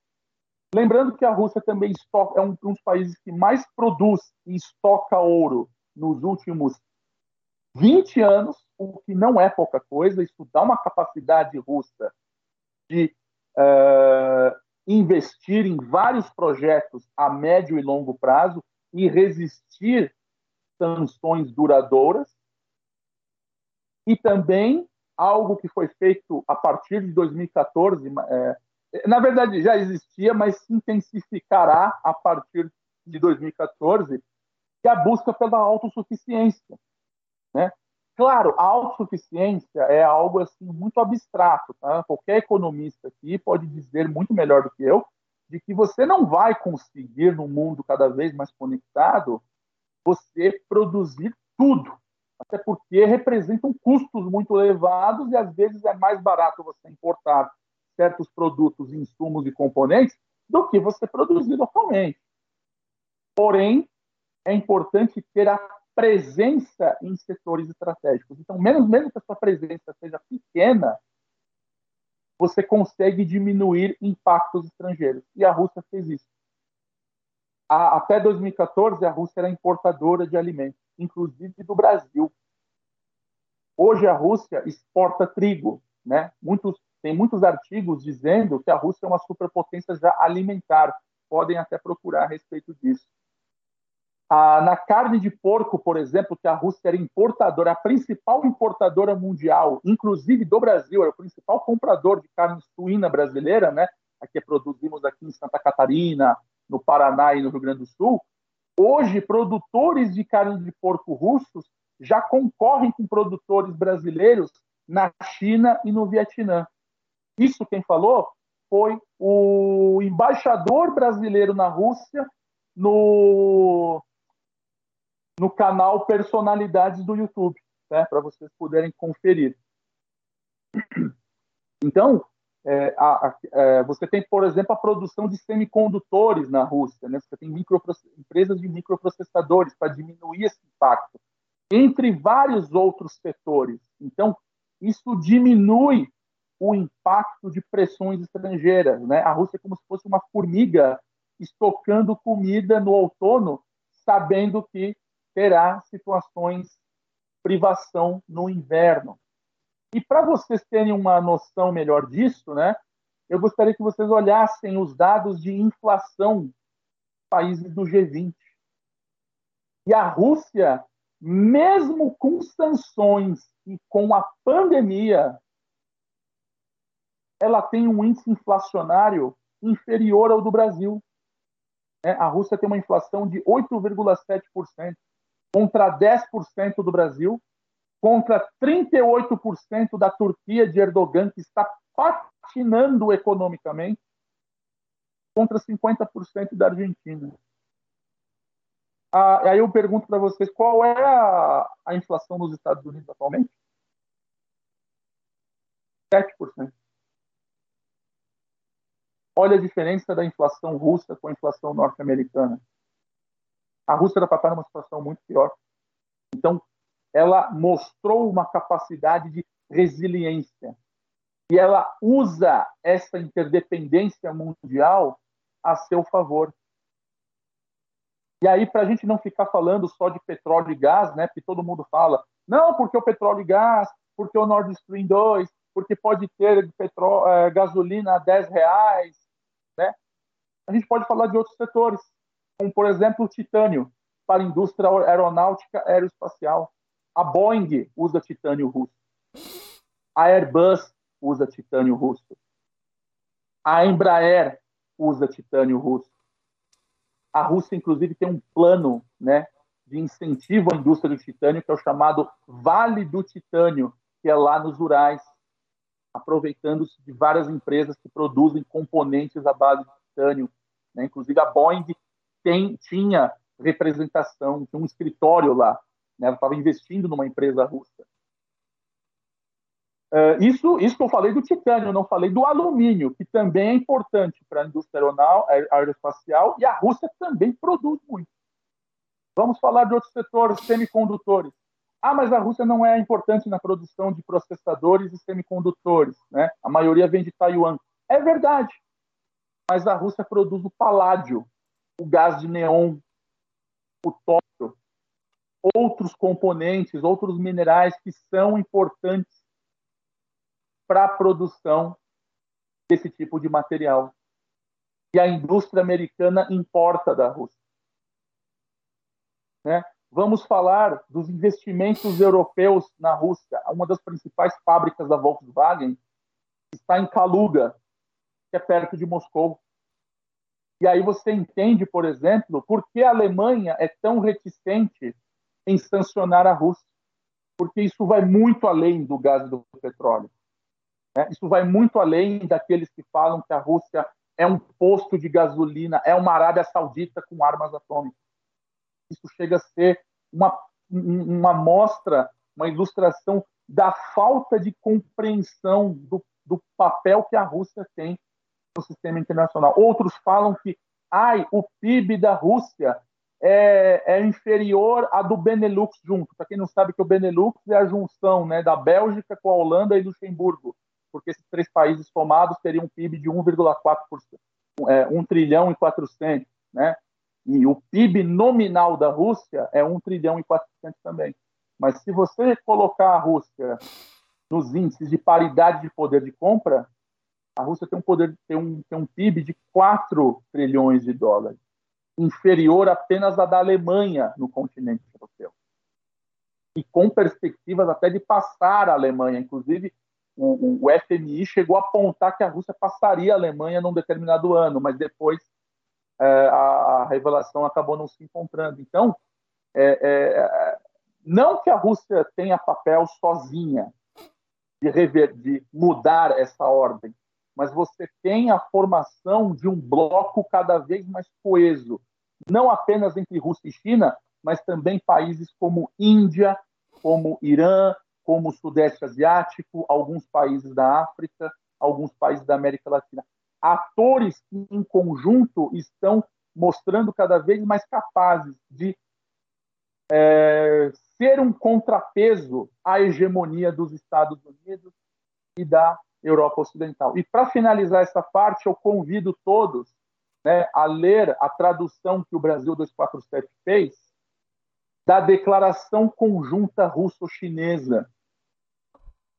Lembrando que a Rússia também estoca, é um, dos países que mais produz e estoca ouro nos últimos 20 anos, o que não é pouca coisa. Isso dá uma capacidade russa de uh, investir em vários projetos a médio e longo prazo e resistir sanções duradouras. E também algo que foi feito a partir de 2014, é, na verdade já existia, mas se intensificará a partir de 2014, que é a busca pela autossuficiência. Né? Claro, a autossuficiência é algo assim muito abstrato. Tá? Qualquer economista aqui pode dizer muito melhor do que eu de que você não vai conseguir, num mundo cada vez mais conectado, você produzir tudo. Até porque representam custos muito elevados e às vezes é mais barato você importar certos produtos, insumos e componentes do que você produzir localmente. Porém, é importante ter a presença em setores estratégicos. Então, menos mesmo que a sua presença seja pequena, você consegue diminuir impactos estrangeiros. E a Rússia fez isso. A, até 2014, a Rússia era importadora de alimentos, inclusive do Brasil. Hoje, a Rússia exporta trigo. Né? Muitos, tem muitos artigos dizendo que a Rússia é uma superpotência já alimentar. Podem até procurar a respeito disso. Ah, na carne de porco, por exemplo, que a Rússia era importadora, a principal importadora mundial, inclusive do Brasil, era o principal comprador de carne suína brasileira, né? A que produzimos aqui em Santa Catarina, no Paraná e no Rio Grande do Sul. Hoje, produtores de carne de porco russos já concorrem com produtores brasileiros na China e no Vietnã. Isso quem falou foi o embaixador brasileiro na Rússia no no canal Personalidades do YouTube, né, para vocês puderem conferir. Então, é, a, a, é, você tem, por exemplo, a produção de semicondutores na Rússia, né? você tem empresas de microprocessadores para diminuir esse impacto, entre vários outros setores. Então, isso diminui o impacto de pressões estrangeiras. Né? A Rússia é como se fosse uma formiga estocando comida no outono, sabendo que terá situações de privação no inverno. E para vocês terem uma noção melhor disso, né, eu gostaria que vocês olhassem os dados de inflação países do G20. E a Rússia, mesmo com sanções e com a pandemia, ela tem um índice inflacionário inferior ao do Brasil. É, a Rússia tem uma inflação de 8,7% contra 10% do Brasil, contra 38% da Turquia de Erdogan, que está patinando economicamente, contra 50% da Argentina. Ah, aí eu pergunto para vocês, qual é a, a inflação nos Estados Unidos atualmente? 7%. Olha a diferença da inflação russa com a inflação norte-americana. A Rússia era para estar numa situação muito pior. Então, ela mostrou uma capacidade de resiliência. E ela usa essa interdependência mundial a seu favor. E aí, para a gente não ficar falando só de petróleo e gás, né, porque todo mundo fala, não, porque o petróleo e gás, porque o Nord Stream 2, porque pode ter petróleo, é, gasolina a 10 reais, né? A gente pode falar de outros setores como, por exemplo, o titânio para a indústria aeronáutica aeroespacial. A Boeing usa titânio russo. A Airbus usa titânio russo. A Embraer usa titânio russo. A Rússia, inclusive, tem um plano né, de incentivo à indústria do titânio, que é o chamado Vale do Titânio, que é lá nos Urais, aproveitando-se de várias empresas que produzem componentes à base de titânio. Né? Inclusive, a Boeing tem, tinha representação, tinha um escritório lá, né? estava investindo numa empresa russa. Uh, isso, isso que eu falei do titânio, não falei do alumínio, que também é importante para a indústria aeroespacial e a Rússia também produz muito. Vamos falar de outros setores, semicondutores. Ah, mas a Rússia não é importante na produção de processadores e semicondutores, né? A maioria vem de Taiwan. É verdade. Mas a Rússia produz o paládio, o gás de neon, o tório, outros componentes, outros minerais que são importantes para a produção desse tipo de material. E a indústria americana importa da Rússia. Né? Vamos falar dos investimentos europeus na Rússia. Uma das principais fábricas da Volkswagen está em Kaluga, que é perto de Moscou. E aí você entende, por exemplo, por que a Alemanha é tão reticente em sancionar a Rússia. Porque isso vai muito além do gás e do petróleo. Né? Isso vai muito além daqueles que falam que a Rússia é um posto de gasolina, é uma Arábia Saudita com armas atômicas. Isso chega a ser uma, uma mostra, uma ilustração da falta de compreensão do, do papel que a Rússia tem no sistema internacional. Outros falam que ai, o PIB da Rússia é, é inferior à do Benelux junto. Para quem não sabe que o Benelux é a junção né, da Bélgica com a Holanda e Luxemburgo porque esses três países somados teriam um PIB de 1,4%, é, 1 trilhão e 400, né? E o PIB nominal da Rússia é 1 trilhão e 400 também. Mas se você colocar a Rússia nos índices de paridade de poder de compra, a Rússia tem um poder tem um, tem um PIB de 4 trilhões de dólares, inferior apenas à da Alemanha no continente europeu. E com perspectivas até de passar a Alemanha, inclusive o, o, FMI chegou a apontar que a Rússia passaria a Alemanha num determinado ano, mas depois é, a, a, revelação acabou não se encontrando. Então, é, é, não que a Rússia tenha papel sozinha de, rever, de mudar essa ordem, mas você tem a formação de um bloco cada vez mais coeso, não apenas entre Rússia e China, mas também países como Índia, como Irã, como Sudeste Asiático, alguns países da África, alguns países da América Latina. Atores que, em conjunto, estão mostrando cada vez mais capazes de é, ser um contrapeso à hegemonia dos Estados Unidos e da Europa Ocidental. E para finalizar essa parte, eu convido todos né, a ler a tradução que o Brasil 247 fez da Declaração Conjunta Russo-Chinesa,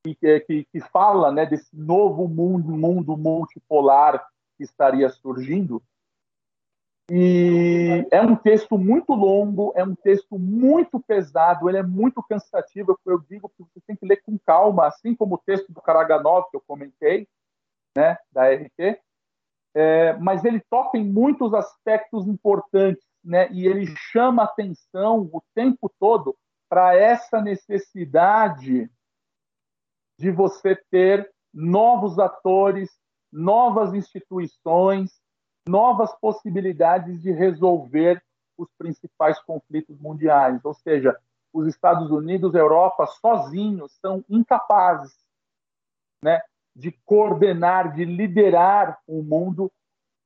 que, que, que fala né, desse novo mundo, mundo multipolar que estaria surgindo. E é um texto muito longo, é um texto muito pesado, ele é muito cansativo. Eu digo que você tem que ler com calma, assim como o texto do Karaganov que eu comentei, né, da RT. É, mas ele toca em muitos aspectos importantes, né, e ele chama atenção o tempo todo para essa necessidade de você ter novos atores, novas instituições, novas possibilidades de resolver os principais conflitos mundiais. Ou seja, os Estados Unidos e a Europa sozinhos são incapazes né, de coordenar, de liderar o mundo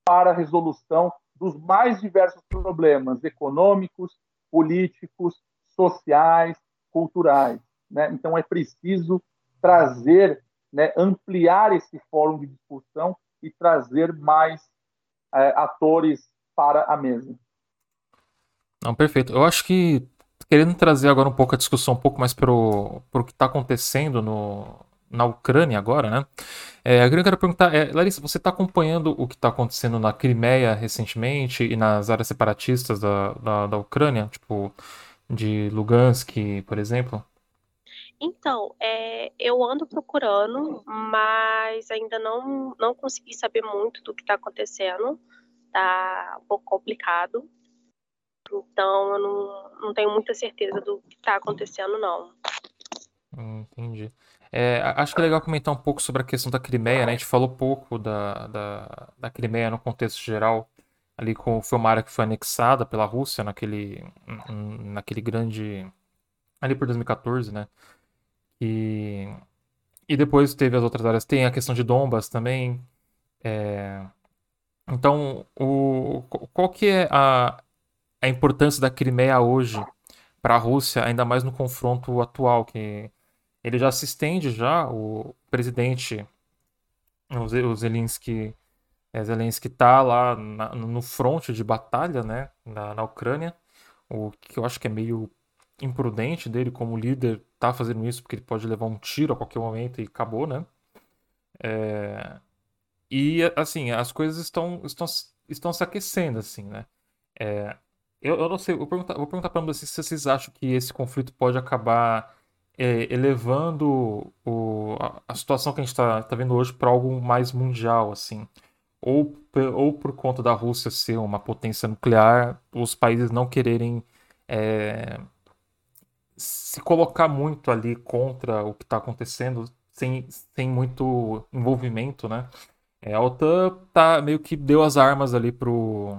para a resolução dos mais diversos problemas econômicos, políticos, sociais, culturais. Né? Então, é preciso trazer, né, ampliar esse fórum de discussão e trazer mais é, atores para a mesa. Não, perfeito. Eu acho que querendo trazer agora um pouco a discussão um pouco mais para o que está acontecendo no, na Ucrânia agora, né? É, eu quero perguntar, é, Larissa, você está acompanhando o que está acontecendo na Crimeia recentemente e nas áreas separatistas da, da, da Ucrânia, tipo de Lugansk, por exemplo? Então, é, eu ando procurando, mas ainda não, não consegui saber muito do que está acontecendo. Tá um pouco complicado. Então, eu não, não tenho muita certeza do que está acontecendo, não. Entendi. É, acho que é legal comentar um pouco sobre a questão da Crimeia, né? A gente falou pouco da, da, da Crimeia no contexto geral, ali com foi uma área que foi anexada pela Rússia naquele, naquele grande. ali por 2014, né? E, e depois teve as outras áreas. Tem a questão de Dombas também. É, então, o, qual que é a, a importância da Crimeia hoje para a Rússia, ainda mais no confronto atual, que ele já se estende já, o presidente, o Zelensky, é, Zelensky está lá na, no fronte de batalha, né, na, na Ucrânia, o que eu acho que é meio imprudente dele como líder tá fazendo isso porque ele pode levar um tiro a qualquer momento e acabou, né? É... e, assim, as coisas estão, estão, estão se aquecendo, assim, né? É, eu, eu não sei, vou perguntar, vou perguntar para vocês se vocês acham que esse conflito pode acabar é, elevando o, a, a, situação que a gente está tá vendo hoje para algo mais mundial, assim. Ou, ou por conta da Rússia ser uma potência nuclear, os países não quererem é, se colocar muito ali contra o que está acontecendo, sem, sem muito envolvimento, né? É, a OTAN tá, meio que deu as armas ali pro,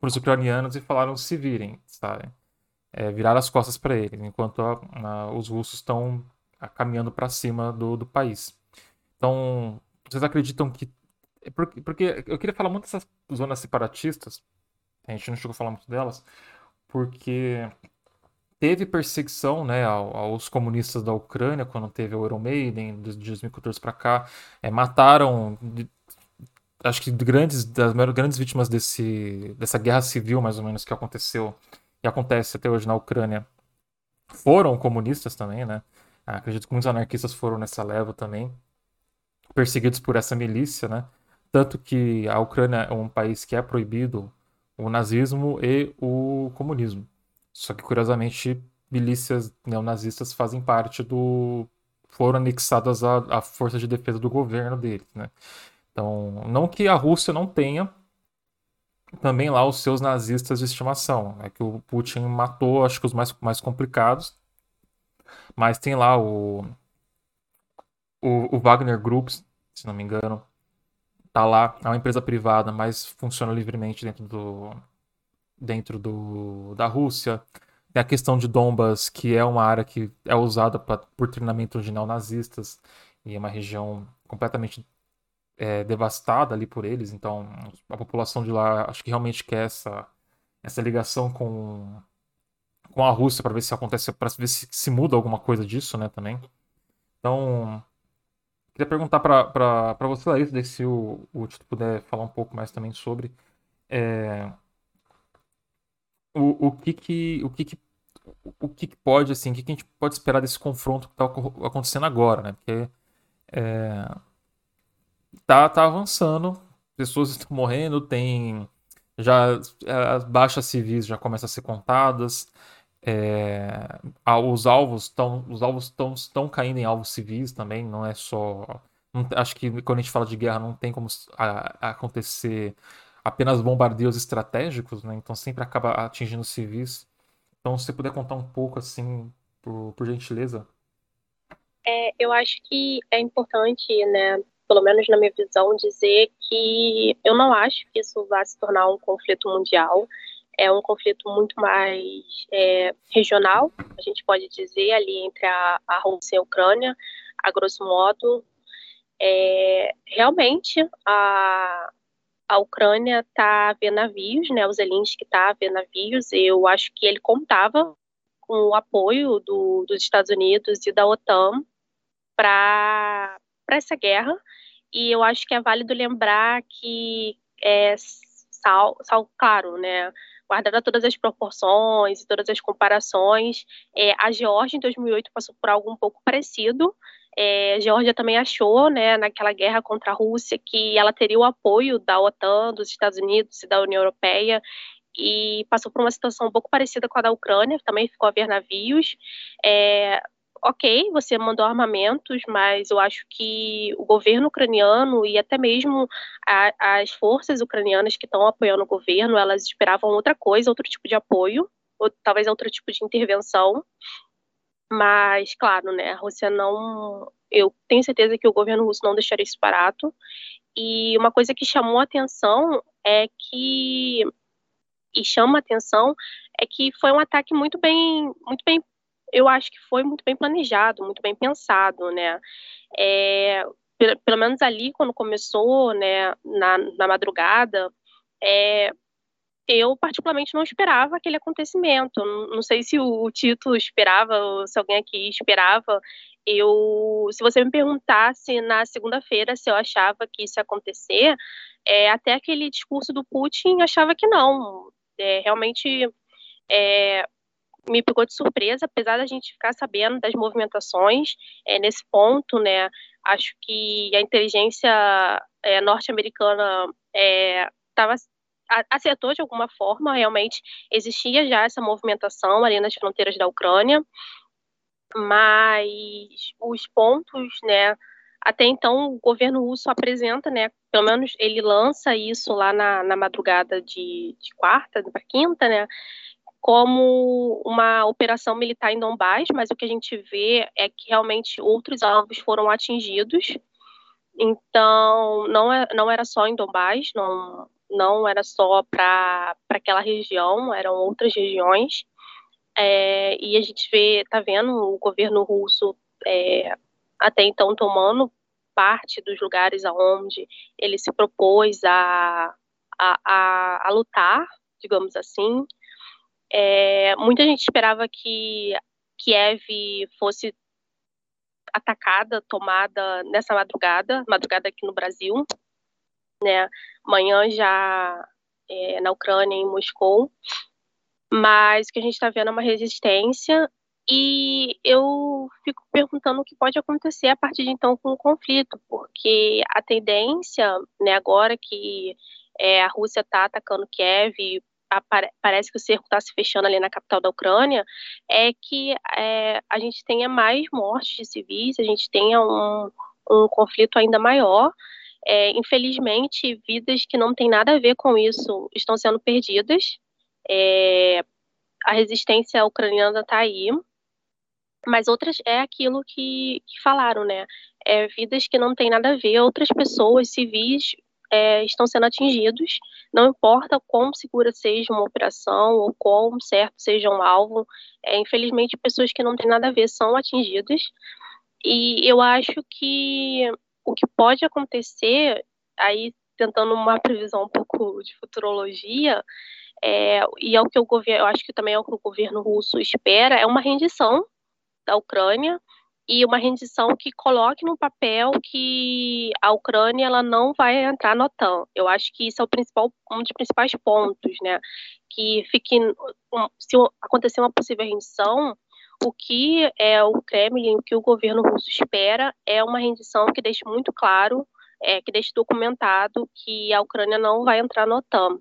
os ucranianos e falaram se virem, sabe? É, virar as costas para eles, enquanto a, a, os russos estão caminhando para cima do, do país. Então, vocês acreditam que. É porque, porque eu queria falar muito dessas zonas separatistas, a gente não chegou a falar muito delas, porque teve perseguição né, aos comunistas da Ucrânia quando teve o Euromaiden de 2014 para cá, é, mataram acho que grandes das grandes vítimas desse dessa guerra civil mais ou menos que aconteceu e acontece até hoje na Ucrânia foram comunistas também, né? Acredito que muitos anarquistas foram nessa leva também, perseguidos por essa milícia, né? Tanto que a Ucrânia é um país que é proibido o nazismo e o comunismo. Só que, curiosamente, milícias neonazistas fazem parte do. foram anexadas à, à força de defesa do governo deles, né? Então, não que a Rússia não tenha também lá os seus nazistas de estimação. É que o Putin matou, acho que os mais, mais complicados. Mas tem lá o, o, o Wagner Groups, se não me engano. Tá lá, é uma empresa privada, mas funciona livremente dentro do, dentro do, da Rússia. Tem a questão de Donbas, que é uma área que é usada pra, por treinamento de neonazistas e é uma região completamente é, devastada ali por eles. Então, a população de lá acho que realmente quer essa, essa ligação com, com a Rússia para ver se acontece, para ver se, se muda alguma coisa disso, né, também. Então, queria perguntar para você, Larissa, se o, o Tito puder falar um pouco mais também sobre. É, o, o que que o que que o que, que pode assim, o que, que a gente pode esperar desse confronto que está acontecendo agora, né? Porque é, tá tá avançando, pessoas [laughs] estão morrendo, tem já as baixas civis já começam a ser contadas, é, os alvos estão os alvos estão estão caindo em alvos civis também, não é só não, acho que quando a gente fala de guerra não tem como a, a acontecer apenas bombardeios estratégicos, né? Então sempre acaba atingindo civis. Então, se você puder contar um pouco, assim, por, por gentileza. É, eu acho que é importante, né, pelo menos na minha visão, dizer que eu não acho que isso vá se tornar um conflito mundial. É um conflito muito mais é, regional, a gente pode dizer, ali entre a, a Rússia e a Ucrânia, a grosso modo. É, realmente, a, a Ucrânia está a ver navios, né? O Zelensky está a ver navios. Eu acho que ele contava com o apoio do, dos Estados Unidos e da OTAN para essa guerra. E eu acho que é válido lembrar que é sal, sal claro, né? Guardada todas as proporções e todas as comparações, é, a Geórgia em 2008 passou por algo um pouco parecido. É, a Geórgia também achou, né, naquela guerra contra a Rússia, que ela teria o apoio da OTAN, dos Estados Unidos e da União Europeia, e passou por uma situação um pouco parecida com a da Ucrânia, também ficou a ver navios. É, ok, você mandou armamentos, mas eu acho que o governo ucraniano e até mesmo a, as forças ucranianas que estão apoiando o governo, elas esperavam outra coisa, outro tipo de apoio, ou talvez outro tipo de intervenção. Mas, claro, né, a Rússia não. Eu tenho certeza que o governo russo não deixaria isso barato. E uma coisa que chamou atenção é que. E chama atenção é que foi um ataque muito bem, muito bem, eu acho que foi muito bem planejado, muito bem pensado, né? É, pelo, pelo menos ali, quando começou, né, na, na madrugada, é, eu particularmente não esperava aquele acontecimento. Não sei se o Tito esperava, ou se alguém aqui esperava. Eu, se você me perguntasse na segunda-feira se eu achava que isso ia acontecer, é, até aquele discurso do Putin achava que não. É, realmente é, me pegou de surpresa, apesar da gente ficar sabendo das movimentações é, nesse ponto, né? acho que a inteligência é, norte-americana estava é, acertou de alguma forma, realmente existia já essa movimentação ali nas fronteiras da Ucrânia, mas os pontos, né, até então o governo russo apresenta, né, pelo menos ele lança isso lá na, na madrugada de, de quarta para quinta, né, como uma operação militar em Donbass, mas o que a gente vê é que realmente outros alvos foram atingidos. Então, não, é, não era só em Donbass, não, não era só para aquela região, eram outras regiões. É, e a gente vê, tá vendo o governo russo é, até então tomando parte dos lugares aonde ele se propôs a, a, a, a lutar, digamos assim, é, muita gente esperava que Kiev fosse atacada, tomada nessa madrugada, madrugada aqui no Brasil, né? Manhã já é, na Ucrânia, em Moscou. Mas o que a gente está vendo é uma resistência e eu fico perguntando o que pode acontecer a partir de então com o conflito, porque a tendência, né, agora que é, a Rússia está atacando Kiev parece que o cerco está se fechando ali na capital da Ucrânia, é que é, a gente tenha mais mortes de civis, a gente tenha um, um conflito ainda maior. É, infelizmente, vidas que não têm nada a ver com isso estão sendo perdidas. É, a resistência ucraniana está aí, mas outras é aquilo que, que falaram, né? É, vidas que não têm nada a ver, outras pessoas civis é, estão sendo atingidos, não importa quão segura seja uma operação ou quão certo seja um alvo, é, infelizmente pessoas que não têm nada a ver são atingidas, e eu acho que o que pode acontecer, aí tentando uma previsão um pouco de futurologia, é, e é o que o governo, eu acho que também é o que o governo russo espera, é uma rendição da Ucrânia, e uma rendição que coloque no papel que a Ucrânia ela não vai entrar na OTAN. Eu acho que isso é o principal, um dos principais pontos, né? Que fique, se acontecer uma possível rendição, o que é o Kremlin, o que o governo russo espera é uma rendição que deixe muito claro, é, que deixe documentado que a Ucrânia não vai entrar na OTAN.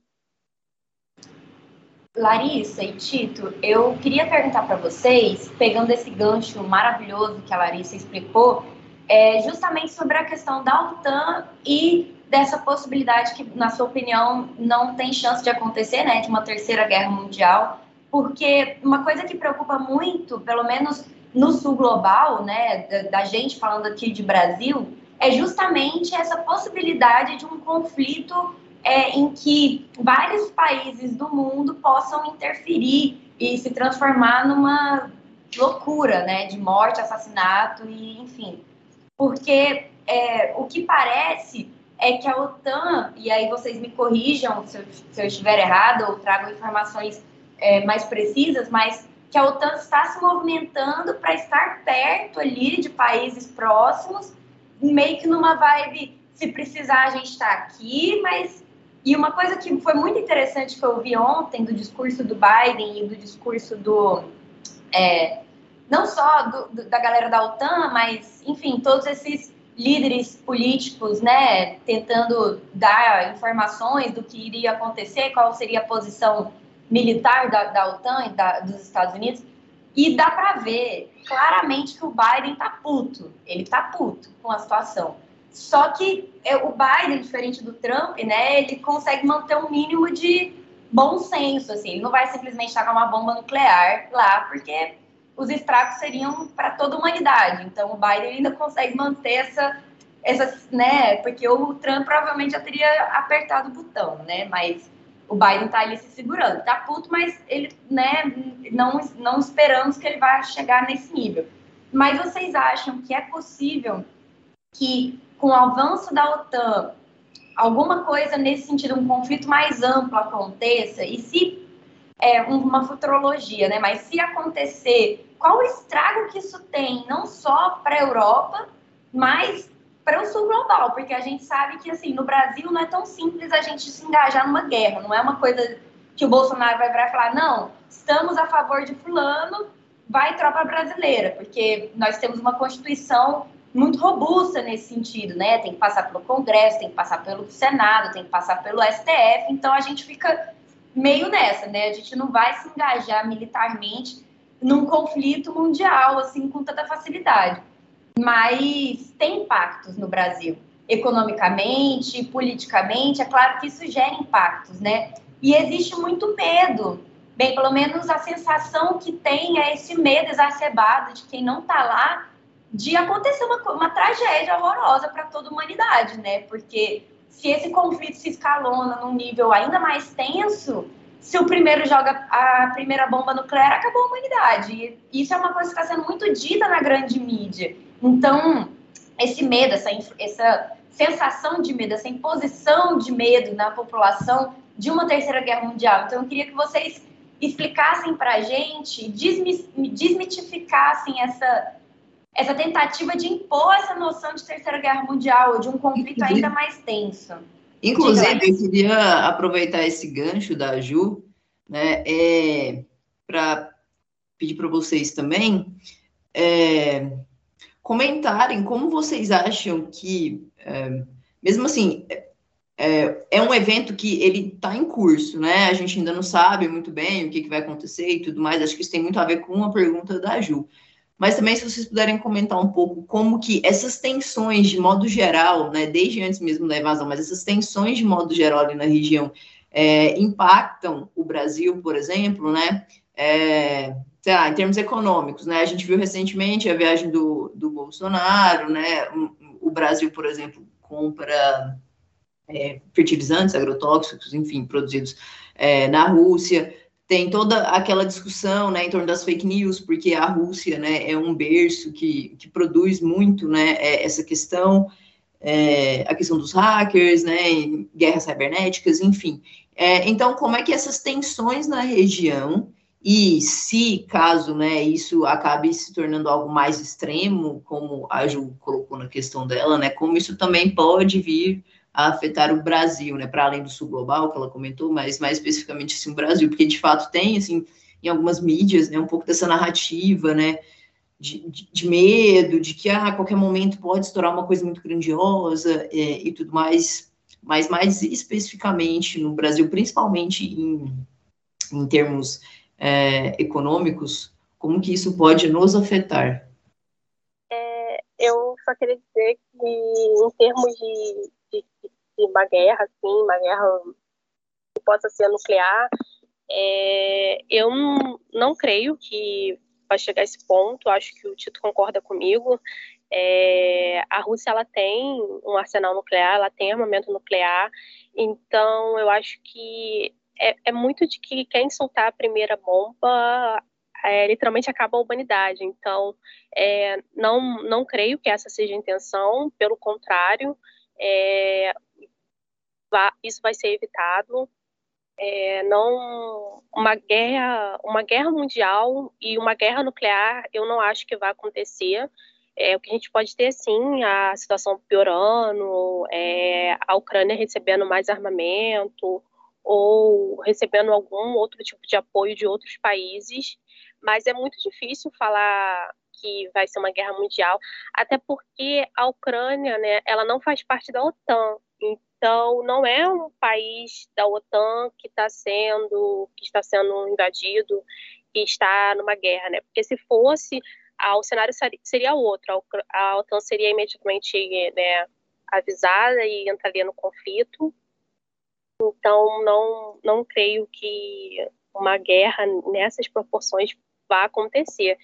Larissa e Tito, eu queria perguntar para vocês, pegando esse gancho maravilhoso que a Larissa explicou, é justamente sobre a questão da OTAN e dessa possibilidade que, na sua opinião, não tem chance de acontecer, né, de uma terceira guerra mundial, porque uma coisa que preocupa muito, pelo menos no sul global, né, da, da gente falando aqui de Brasil, é justamente essa possibilidade de um conflito é, em que vários países do mundo possam interferir e se transformar numa loucura, né, de morte, assassinato e enfim, porque é, o que parece é que a OTAN e aí vocês me corrijam se eu, se eu estiver errado ou tragam informações é, mais precisas, mas que a OTAN está se movimentando para estar perto ali de países próximos, meio que numa vibe se precisar a gente está aqui, mas e uma coisa que foi muito interessante que eu vi ontem do discurso do Biden e do discurso do. É, não só do, do, da galera da OTAN, mas, enfim, todos esses líderes políticos, né, tentando dar informações do que iria acontecer, qual seria a posição militar da, da OTAN e da, dos Estados Unidos. E dá para ver claramente que o Biden tá puto. Ele tá puto com a situação. Só que é, o Biden, diferente do Trump, né, ele consegue manter um mínimo de bom senso, assim, ele não vai simplesmente tacar uma bomba nuclear lá, porque os estragos seriam para toda a humanidade. Então o Biden ainda consegue manter essa, essa, né, porque o Trump provavelmente já teria apertado o botão, né, mas o Biden tá ali se segurando, tá puto, mas ele, né, não, não esperamos que ele vá chegar nesse nível. Mas vocês acham que é possível que com o avanço da OTAN, alguma coisa nesse sentido, um conflito mais amplo aconteça, e se é uma futurologia, né? Mas se acontecer, qual o estrago que isso tem, não só para a Europa, mas para o sul global, porque a gente sabe que assim no Brasil não é tão simples a gente se engajar numa guerra, não é uma coisa que o Bolsonaro vai virar e falar não, estamos a favor de fulano, vai tropa brasileira, porque nós temos uma constituição muito robusta nesse sentido, né? Tem que passar pelo Congresso, tem que passar pelo Senado, tem que passar pelo STF, então a gente fica meio nessa, né? A gente não vai se engajar militarmente num conflito mundial assim com tanta facilidade. Mas tem impactos no Brasil, economicamente, politicamente, é claro que isso gera impactos, né? E existe muito medo. Bem, pelo menos a sensação que tem é esse medo exacerbado de quem não está lá de acontecer uma, uma tragédia horrorosa para toda a humanidade, né? Porque se esse conflito se escalona num nível ainda mais tenso, se o primeiro joga a primeira bomba nuclear, acabou a humanidade. E isso é uma coisa que está sendo muito dita na grande mídia. Então, esse medo, essa, essa sensação de medo, essa imposição de medo na população de uma terceira guerra mundial. Então, eu queria que vocês explicassem para a gente, desmitificassem essa, essa tentativa de impor essa noção de terceira guerra mundial, ou de um conflito ainda mais tenso. Inclusive, eu queria aproveitar esse gancho da Ju, né, é, para pedir para vocês também é, comentarem como vocês acham que, é, mesmo assim, é, é, um evento que ele está em curso, né? A gente ainda não sabe muito bem o que, que vai acontecer e tudo mais. Acho que isso tem muito a ver com a pergunta da Ju mas também se vocês puderem comentar um pouco como que essas tensões de modo geral, né, desde antes mesmo da invasão, mas essas tensões de modo geral ali na região é, impactam o Brasil, por exemplo, né, é, sei lá, em termos econômicos, né, a gente viu recentemente a viagem do, do Bolsonaro, né, o Brasil, por exemplo, compra é, fertilizantes agrotóxicos, enfim, produzidos é, na Rússia, tem toda aquela discussão né, em torno das fake news, porque a Rússia né, é um berço que, que produz muito né, é, essa questão, é, a questão dos hackers, né, guerras cibernéticas, enfim. É, então, como é que essas tensões na região, e se caso né, isso acabe se tornando algo mais extremo, como a Ju colocou na questão dela, né, como isso também pode vir a afetar o Brasil, né, para além do sul global que ela comentou, mas mais especificamente assim o Brasil, porque de fato tem assim em algumas mídias, né, um pouco dessa narrativa, né, de, de, de medo, de que ah, a qualquer momento pode estourar uma coisa muito grandiosa é, e tudo mais, mas mais especificamente no Brasil, principalmente em, em termos é, econômicos, como que isso pode nos afetar? É, eu só queria dizer que em termos de de uma guerra, assim, uma guerra que possa ser nuclear, é, eu não, não creio que vai chegar a esse ponto. Acho que o Tito concorda comigo. É, a Rússia ela tem um arsenal nuclear, ela tem armamento nuclear. Então, eu acho que é, é muito de que quem soltar a primeira bomba é, literalmente acaba a humanidade. Então, é, não, não creio que essa seja a intenção, pelo contrário, é, isso vai ser evitado. É, não uma guerra uma guerra mundial e uma guerra nuclear eu não acho que vai acontecer é, o que a gente pode ter sim a situação piorando é, a Ucrânia recebendo mais armamento ou recebendo algum outro tipo de apoio de outros países mas é muito difícil falar que vai ser uma guerra mundial até porque a Ucrânia né ela não faz parte da OTAN então, não é um país da OTAN que está sendo que está sendo invadido, que está numa guerra, né? Porque se fosse, ah, o cenário seria outro. A OTAN seria imediatamente né, avisada e entraria no conflito. Então, não, não creio que uma guerra nessas proporções vá acontecer.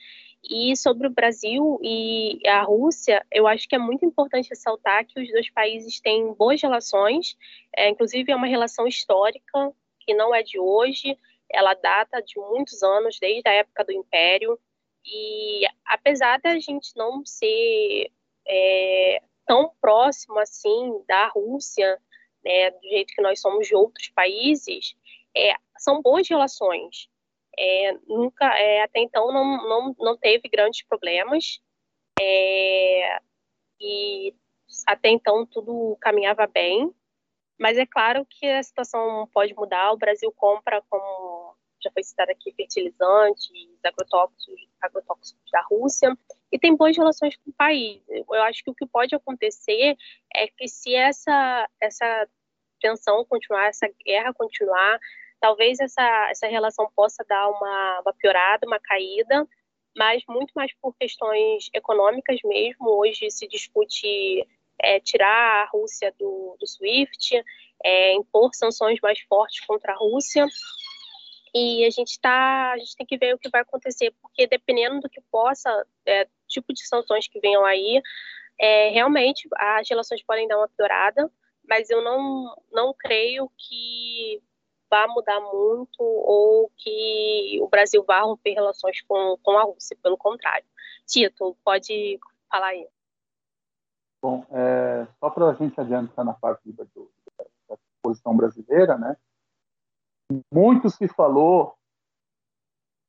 E sobre o Brasil e a Rússia, eu acho que é muito importante ressaltar que os dois países têm boas relações, é, inclusive é uma relação histórica que não é de hoje, ela data de muitos anos, desde a época do Império. E apesar da gente não ser é, tão próximo assim da Rússia, né, do jeito que nós somos de outros países, é, são boas relações é, nunca, é, até então não, não, não teve grandes problemas é, e até então tudo caminhava bem, mas é claro que a situação pode mudar. O Brasil compra, como já foi citado aqui, fertilizantes, agrotóxicos, agrotóxicos da Rússia e tem boas relações com o país. Eu acho que o que pode acontecer é que se essa, essa tensão continuar, essa guerra continuar, talvez essa, essa relação possa dar uma, uma piorada, uma caída, mas muito mais por questões econômicas mesmo. Hoje se discute é, tirar a Rússia do, do SWIFT, é, impor sanções mais fortes contra a Rússia. E a gente tá, a gente tem que ver o que vai acontecer, porque dependendo do que possa, é, tipo de sanções que venham aí, é, realmente as relações podem dar uma piorada, mas eu não, não creio que vá mudar muito ou que o Brasil vá romper relações com, com a Rússia, pelo contrário. Tito, pode falar aí. Bom, é, só para a gente adiantar na parte do, da posição brasileira, né? Muito se falou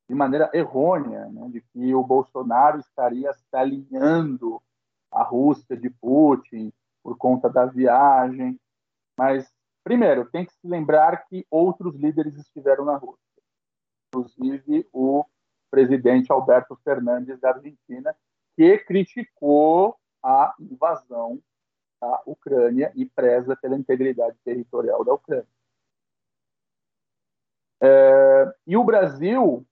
de maneira errônea, né, de que o Bolsonaro estaria se alinhando à Rússia de Putin por conta da viagem, mas Primeiro, tem que se lembrar que outros líderes estiveram na Rússia, inclusive o presidente Alberto Fernandes da Argentina, que criticou a invasão da Ucrânia e preza pela integridade territorial da Ucrânia. É, e o Brasil,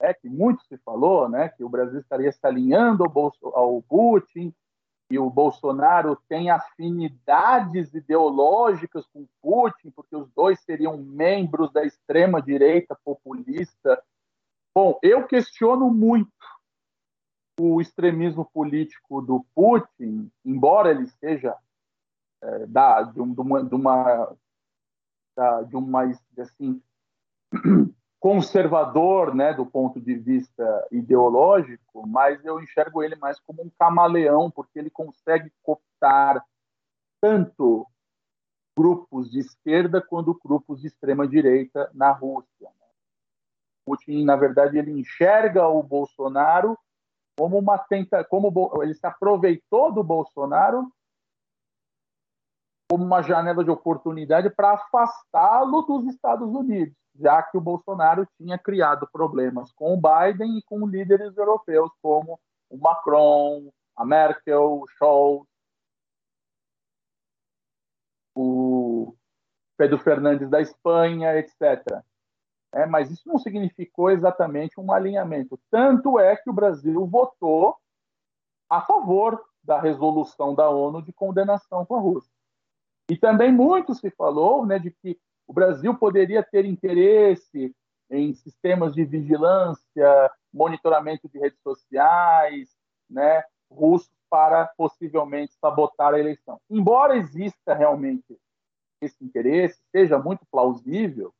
é que muito se falou, né, que o Brasil estaria se alinhando ao, Bolso, ao Putin, que o Bolsonaro tem afinidades ideológicas com Putin, porque os dois seriam membros da extrema-direita populista. Bom, eu questiono muito o extremismo político do Putin, embora ele seja é, da, de, uma, de uma, da, de uma assim, conservador, né, do ponto de vista ideológico, mas eu enxergo ele mais como um camaleão, porque ele consegue cooptar tanto grupos de esquerda quanto grupos de extrema direita na Rússia. Putin, na verdade, ele enxerga o Bolsonaro como uma tenta, como ele se aproveitou do Bolsonaro como uma janela de oportunidade para afastá-lo dos Estados Unidos já que o Bolsonaro tinha criado problemas com o Biden e com líderes europeus como o Macron, a Merkel, o Scholz, o Pedro Fernandes da Espanha, etc. É, mas isso não significou exatamente um alinhamento. Tanto é que o Brasil votou a favor da resolução da ONU de condenação com a Rússia. E também muito se falou né, de que o Brasil poderia ter interesse em sistemas de vigilância, monitoramento de redes sociais, né, russos para possivelmente sabotar a eleição. Embora exista realmente esse interesse, seja muito plausível,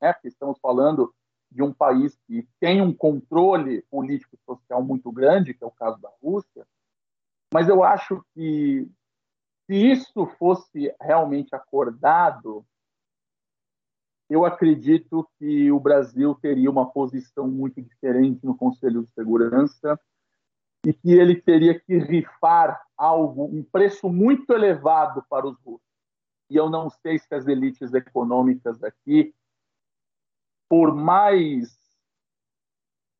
né, porque estamos falando de um país que tem um controle político-social muito grande, que é o caso da Rússia, mas eu acho que se isso fosse realmente acordado, eu acredito que o Brasil teria uma posição muito diferente no Conselho de Segurança e que ele teria que rifar algo, um preço muito elevado para os russos. E eu não sei se as elites econômicas aqui, por mais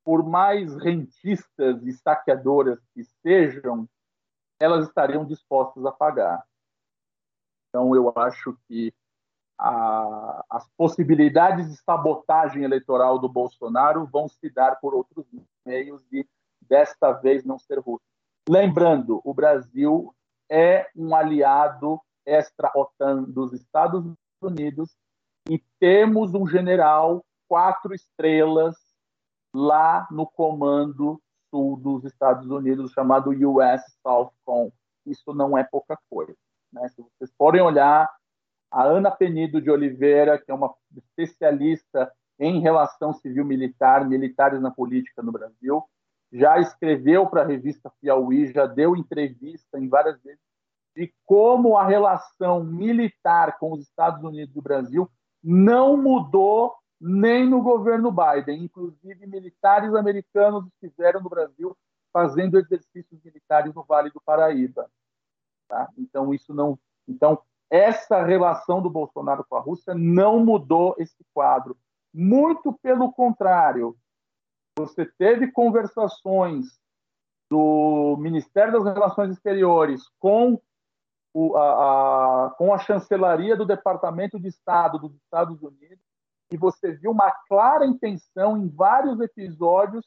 por mais rentistas e saqueadoras que sejam, elas estariam dispostas a pagar. Então eu acho que a, as possibilidades de sabotagem eleitoral do Bolsonaro vão se dar por outros meios e desta vez não ser russo. Lembrando, o Brasil é um aliado extra-OTAN dos Estados Unidos e temos um general quatro estrelas lá no comando sul dos Estados Unidos chamado US Southcom. Isso não é pouca coisa. Né? Se vocês forem olhar a Ana Penido de Oliveira, que é uma especialista em relação civil-militar, militares na política no Brasil, já escreveu para a revista Piauí, já deu entrevista em várias vezes de como a relação militar com os Estados Unidos e o Brasil não mudou nem no governo Biden. Inclusive, militares americanos estiveram no Brasil fazendo exercícios militares no Vale do Paraíba. Tá? Então, isso não. Então, essa relação do Bolsonaro com a Rússia não mudou esse quadro. Muito pelo contrário, você teve conversações do Ministério das Relações Exteriores com o, a, a, com a chancelaria do Departamento de Estado dos Estados Unidos, e você viu uma clara intenção em vários episódios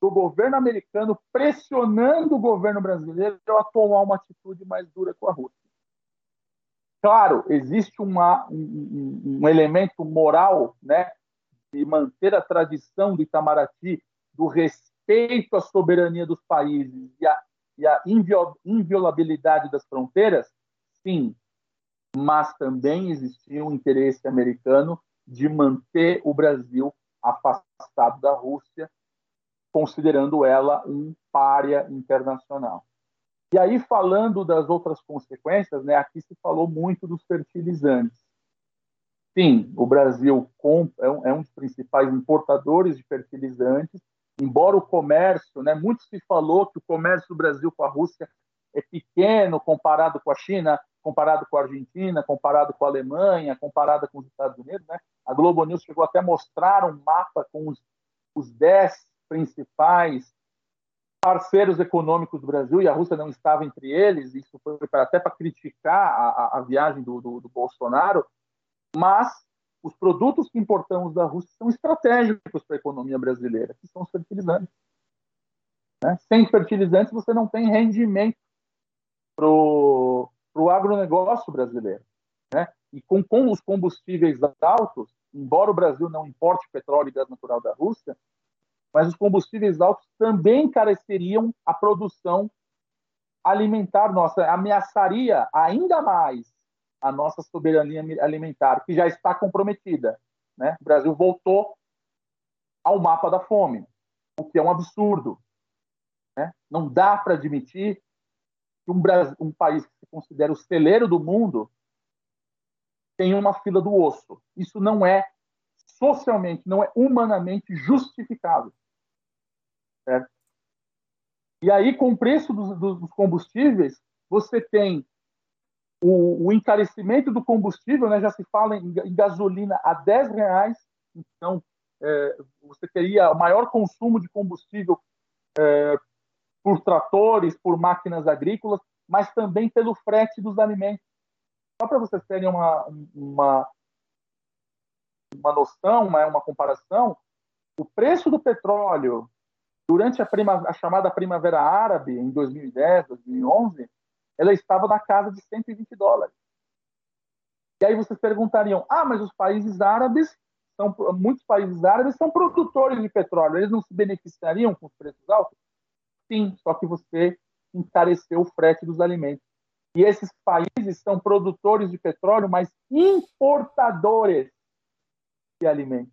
do governo americano pressionando o governo brasileiro a tomar uma atitude mais dura com a Rússia. Claro, existe uma, um, um, elemento moral né, de manter a tradição do Itamaraty, do respeito à soberania dos países e e a inviolabilidade das fronteiras, sim, mas também existia um interesse americano de manter o Brasil afastado da Rússia, considerando ela um párea internacional. E aí, falando das outras consequências, né, aqui se falou muito dos fertilizantes. Sim, o Brasil é é um dos principais importadores de fertilizantes, embora o comércio, né, muito se falou que o comércio do Brasil com a Rússia é pequeno comparado com a China, comparado com a Argentina, comparado com a Alemanha, comparado com os Estados Unidos. Né? A Globo News chegou até a mostrar um mapa com os, os dez principais parceiros econômicos do Brasil, e a Rússia não estava entre eles, isso foi até para criticar a, a viagem do, do, do, Bolsonaro, mas os produtos que importamos da Rússia são estratégicos para a economia brasileira, que são os fertilizantes. Né? Sem fertilizantes, você não tem rendimento para o agronegócio brasileiro. Né? E com, com os combustíveis altos, embora o Brasil não importe petróleo e gás natural da Rússia, mas os combustíveis altos também encareceriam a produção alimentar nossa, ameaçaria ainda mais a nossa soberania alimentar, que já está comprometida. Né? O Brasil voltou ao mapa da fome, o que é um absurdo. Né? Não dá para admitir um, Brasil, um país que se considera o celeiro do mundo tem uma fila do osso. Isso não é socialmente, não é humanamente justificável. Certo? E aí, com o preço dos, dos combustíveis, você tem o, o, encarecimento do combustível, né, já se fala em, em gasolina a 10 reais, então é, você teria o maior consumo de combustível é, por tratores, por máquinas agrícolas, mas também pelo frete dos alimentos. Só para vocês terem uma, uma, uma noção, uma, uma comparação, o preço do petróleo durante a, prima, a chamada Primavera Árabe, em 2010, 2011, ela estava na casa de 120 dólares. E aí vocês perguntariam: ah, mas os países árabes, são, muitos países árabes são produtores de petróleo, eles não se beneficiariam com os preços altos? Sim, só que você encareceu o frete dos alimentos. E esses países são produtores de petróleo, mas importadores de alimentos.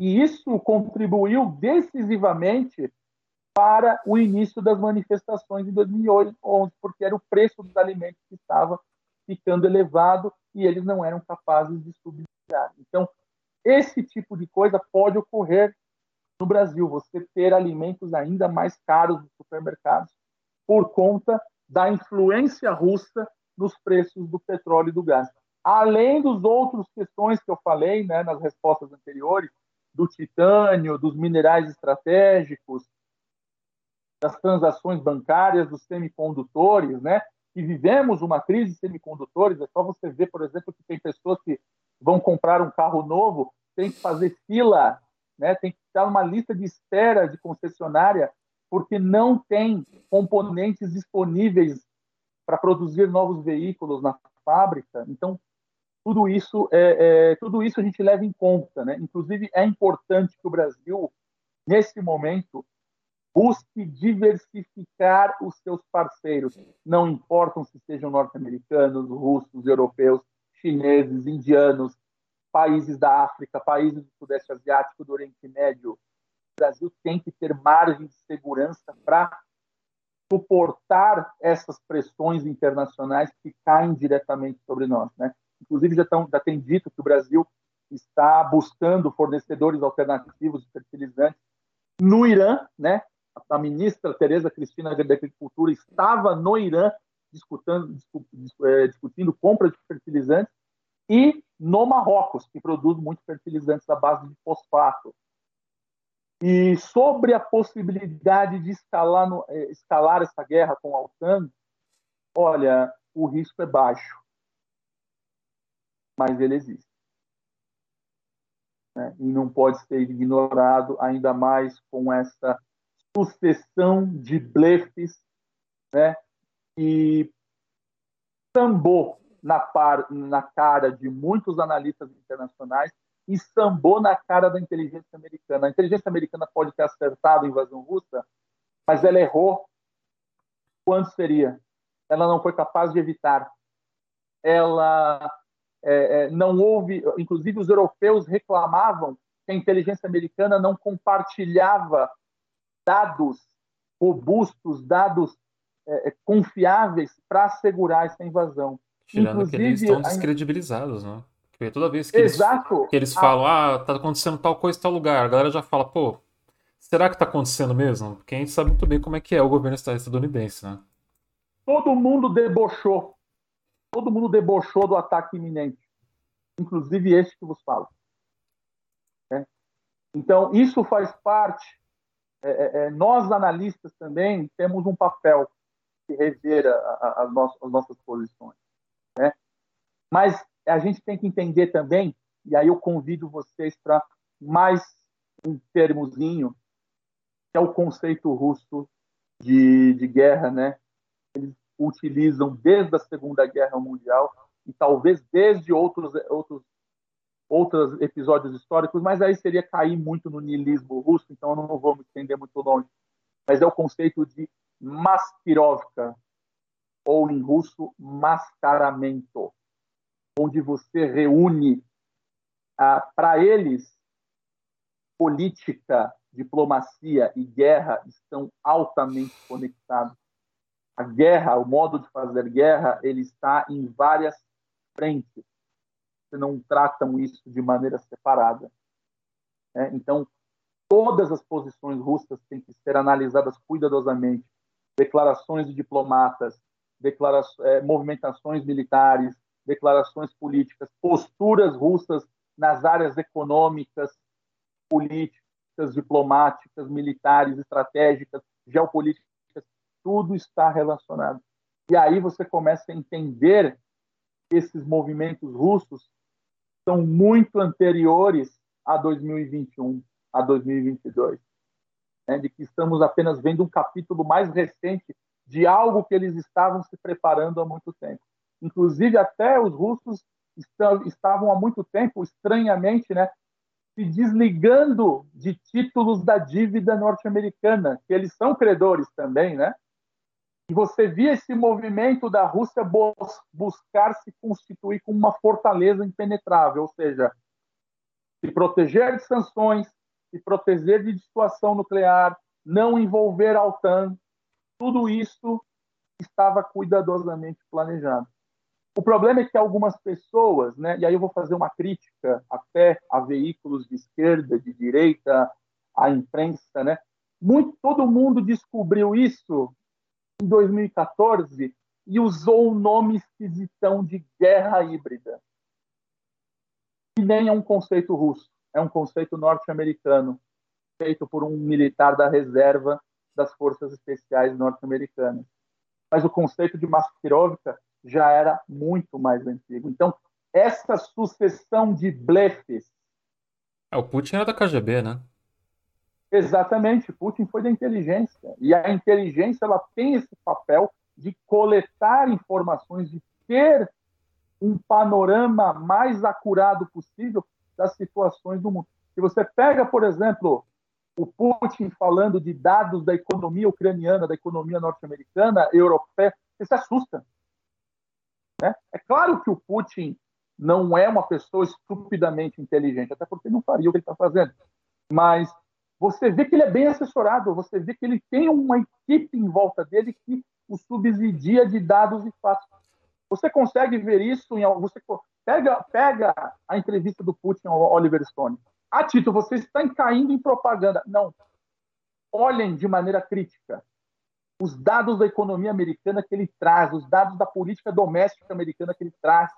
E isso contribuiu decisivamente para o início das manifestações em 2011, porque era o preço dos alimentos que estava ficando elevado e eles não eram capazes de subsidiar. Então, esse tipo de coisa pode ocorrer no Brasil, você ter alimentos ainda mais caros nos supermercados por conta da influência russa nos preços do petróleo e do gás. Além dos outros questões que eu falei né, nas respostas anteriores, do titânio, dos minerais estratégicos, das transações bancárias, dos semicondutores, né? E vivemos uma crise de semicondutores. É só você ver, por exemplo, que tem pessoas que vão comprar um carro novo, tem que fazer fila né? tem que estar uma lista de espera de concessionária, porque não tem componentes disponíveis para produzir novos veículos na fábrica. Então, tudo isso, é, é, tudo isso a gente leva em conta. Né? Inclusive, é importante que o Brasil, nesse momento, busque diversificar os seus parceiros. Não importam se sejam norte-americanos, russos, europeus, chineses, indianos, países da África, países do Sudeste Asiático, do Oriente Médio. O Brasil tem que ter margem de segurança para suportar essas pressões internacionais que caem diretamente sobre nós. Né? Inclusive, já, tão, já tem dito que o Brasil está buscando fornecedores alternativos de fertilizantes no Irã, né? A ministra Tereza Cristina da Agricultura estava no Irã discutindo, eh, discutindo compra de fertilizantes e no Marrocos, que produz muitos fertilizantes à base de fosfato. E sobre a possibilidade de escalar, no, eh, escalar essa guerra com a OTAN, olha, o risco é baixo, mas ele existe. Né? E não pode ser ignorado, ainda mais com essa sucessão de blefes né? e sambou na, par, na cara de muitos analistas internacionais e sambou na cara da inteligência americana. A inteligência americana pode ter acertado a invasão russa, mas ela errou quando seria. Ela não foi capaz de evitar. Ela é, é, não houve, inclusive os europeus reclamavam que a inteligência americana não compartilhava dados robustos, dados é, é confiáveis para assegurar essa invasão. Tirando inclusive, que eles estão descredibilizados, né? Porque toda vez que eles, que eles falam, ah, tá acontecendo tal coisa em tal lugar, a galera já fala, pô, será que tá acontecendo mesmo? Porque a gente sabe muito bem como é que é o governo estadunidense, né? Todo mundo debochou. Todo mundo debochou do ataque iminente. Inclusive este que vos falo. É. Então, isso faz parte. É, é, é nós, analistas, também temos um papel de rever as nossas posições. Mas a gente tem que entender também, e aí eu convido vocês para mais um termozinho, que é o conceito russo de, de guerra, né? Eles utilizam desde a Segunda Guerra Mundial e talvez desde outros outros outros episódios históricos, mas aí seria cair muito no niilismo russo, então eu não vou me estender muito longe. Mas é o conceito de maskirovka, ou em russo, mascaramento onde você reúne, ah, para eles, política, diplomacia e guerra estão altamente conectados. A guerra, o modo de fazer guerra, ele está em várias frentes. Você não tratam isso de maneira separada. É, então, todas as posições russas têm que ser analisadas cuidadosamente. Declarações de diplomatas, é, movimentações militares, declarações políticas, posturas russas nas áreas econômicas, políticas, diplomáticas, militares, estratégicas, geopolíticas, tudo está relacionado. E aí você começa a entender que esses movimentos russos são muito anteriores a 2021, a 2022. Né? De que estamos apenas vendo um capítulo mais recente de algo que eles estavam se preparando há muito tempo. Inclusive, até os russos estavam há muito tempo, estranhamente, né, se desligando de títulos da dívida norte-americana, que eles são credores também, né? E você via esse movimento da Rússia buscar se constituir como uma fortaleza impenetrável, ou seja, se proteger de sanções, se proteger de dissuasão nuclear, não envolver a OTAN, tudo isso estava cuidadosamente planejado. O problema é que algumas pessoas, né, e aí eu vou fazer uma crítica até a veículos de esquerda, de direita, à imprensa, né? Muito, todo mundo descobriu isso em 2014 e usou o nome esquisitão de guerra híbrida. Que nem é um conceito russo, é um conceito norte-americano, feito por um militar da reserva das forças especiais norte-americanas. Mas o conceito de Maskirovka já era muito mais antigo. Então, essa sucessão de blefes. É, o Putin era da KGB, né? Exatamente, Putin foi da inteligência. E a inteligência ela tem esse papel de coletar informações, de ter um panorama mais acurado possível das situações do mundo. Se você pega, por exemplo, o Putin falando de dados da economia ucraniana, da economia norte-americana, europeia, você se assusta. Né? É claro que o Putin não é uma pessoa estupidamente inteligente, até porque não faria o que ele está fazendo. Mas você vê que ele é bem assessorado, você vê que ele tem uma equipe em volta dele que o subsidia de dados e fatos. Você consegue ver isso em você pega pega a entrevista do Putin ao Oliver Stone. Ah, Tito, você está caindo em propaganda. Não. Olhem de maneira crítica os dados da economia americana que ele traz, os dados da política doméstica americana que ele traz.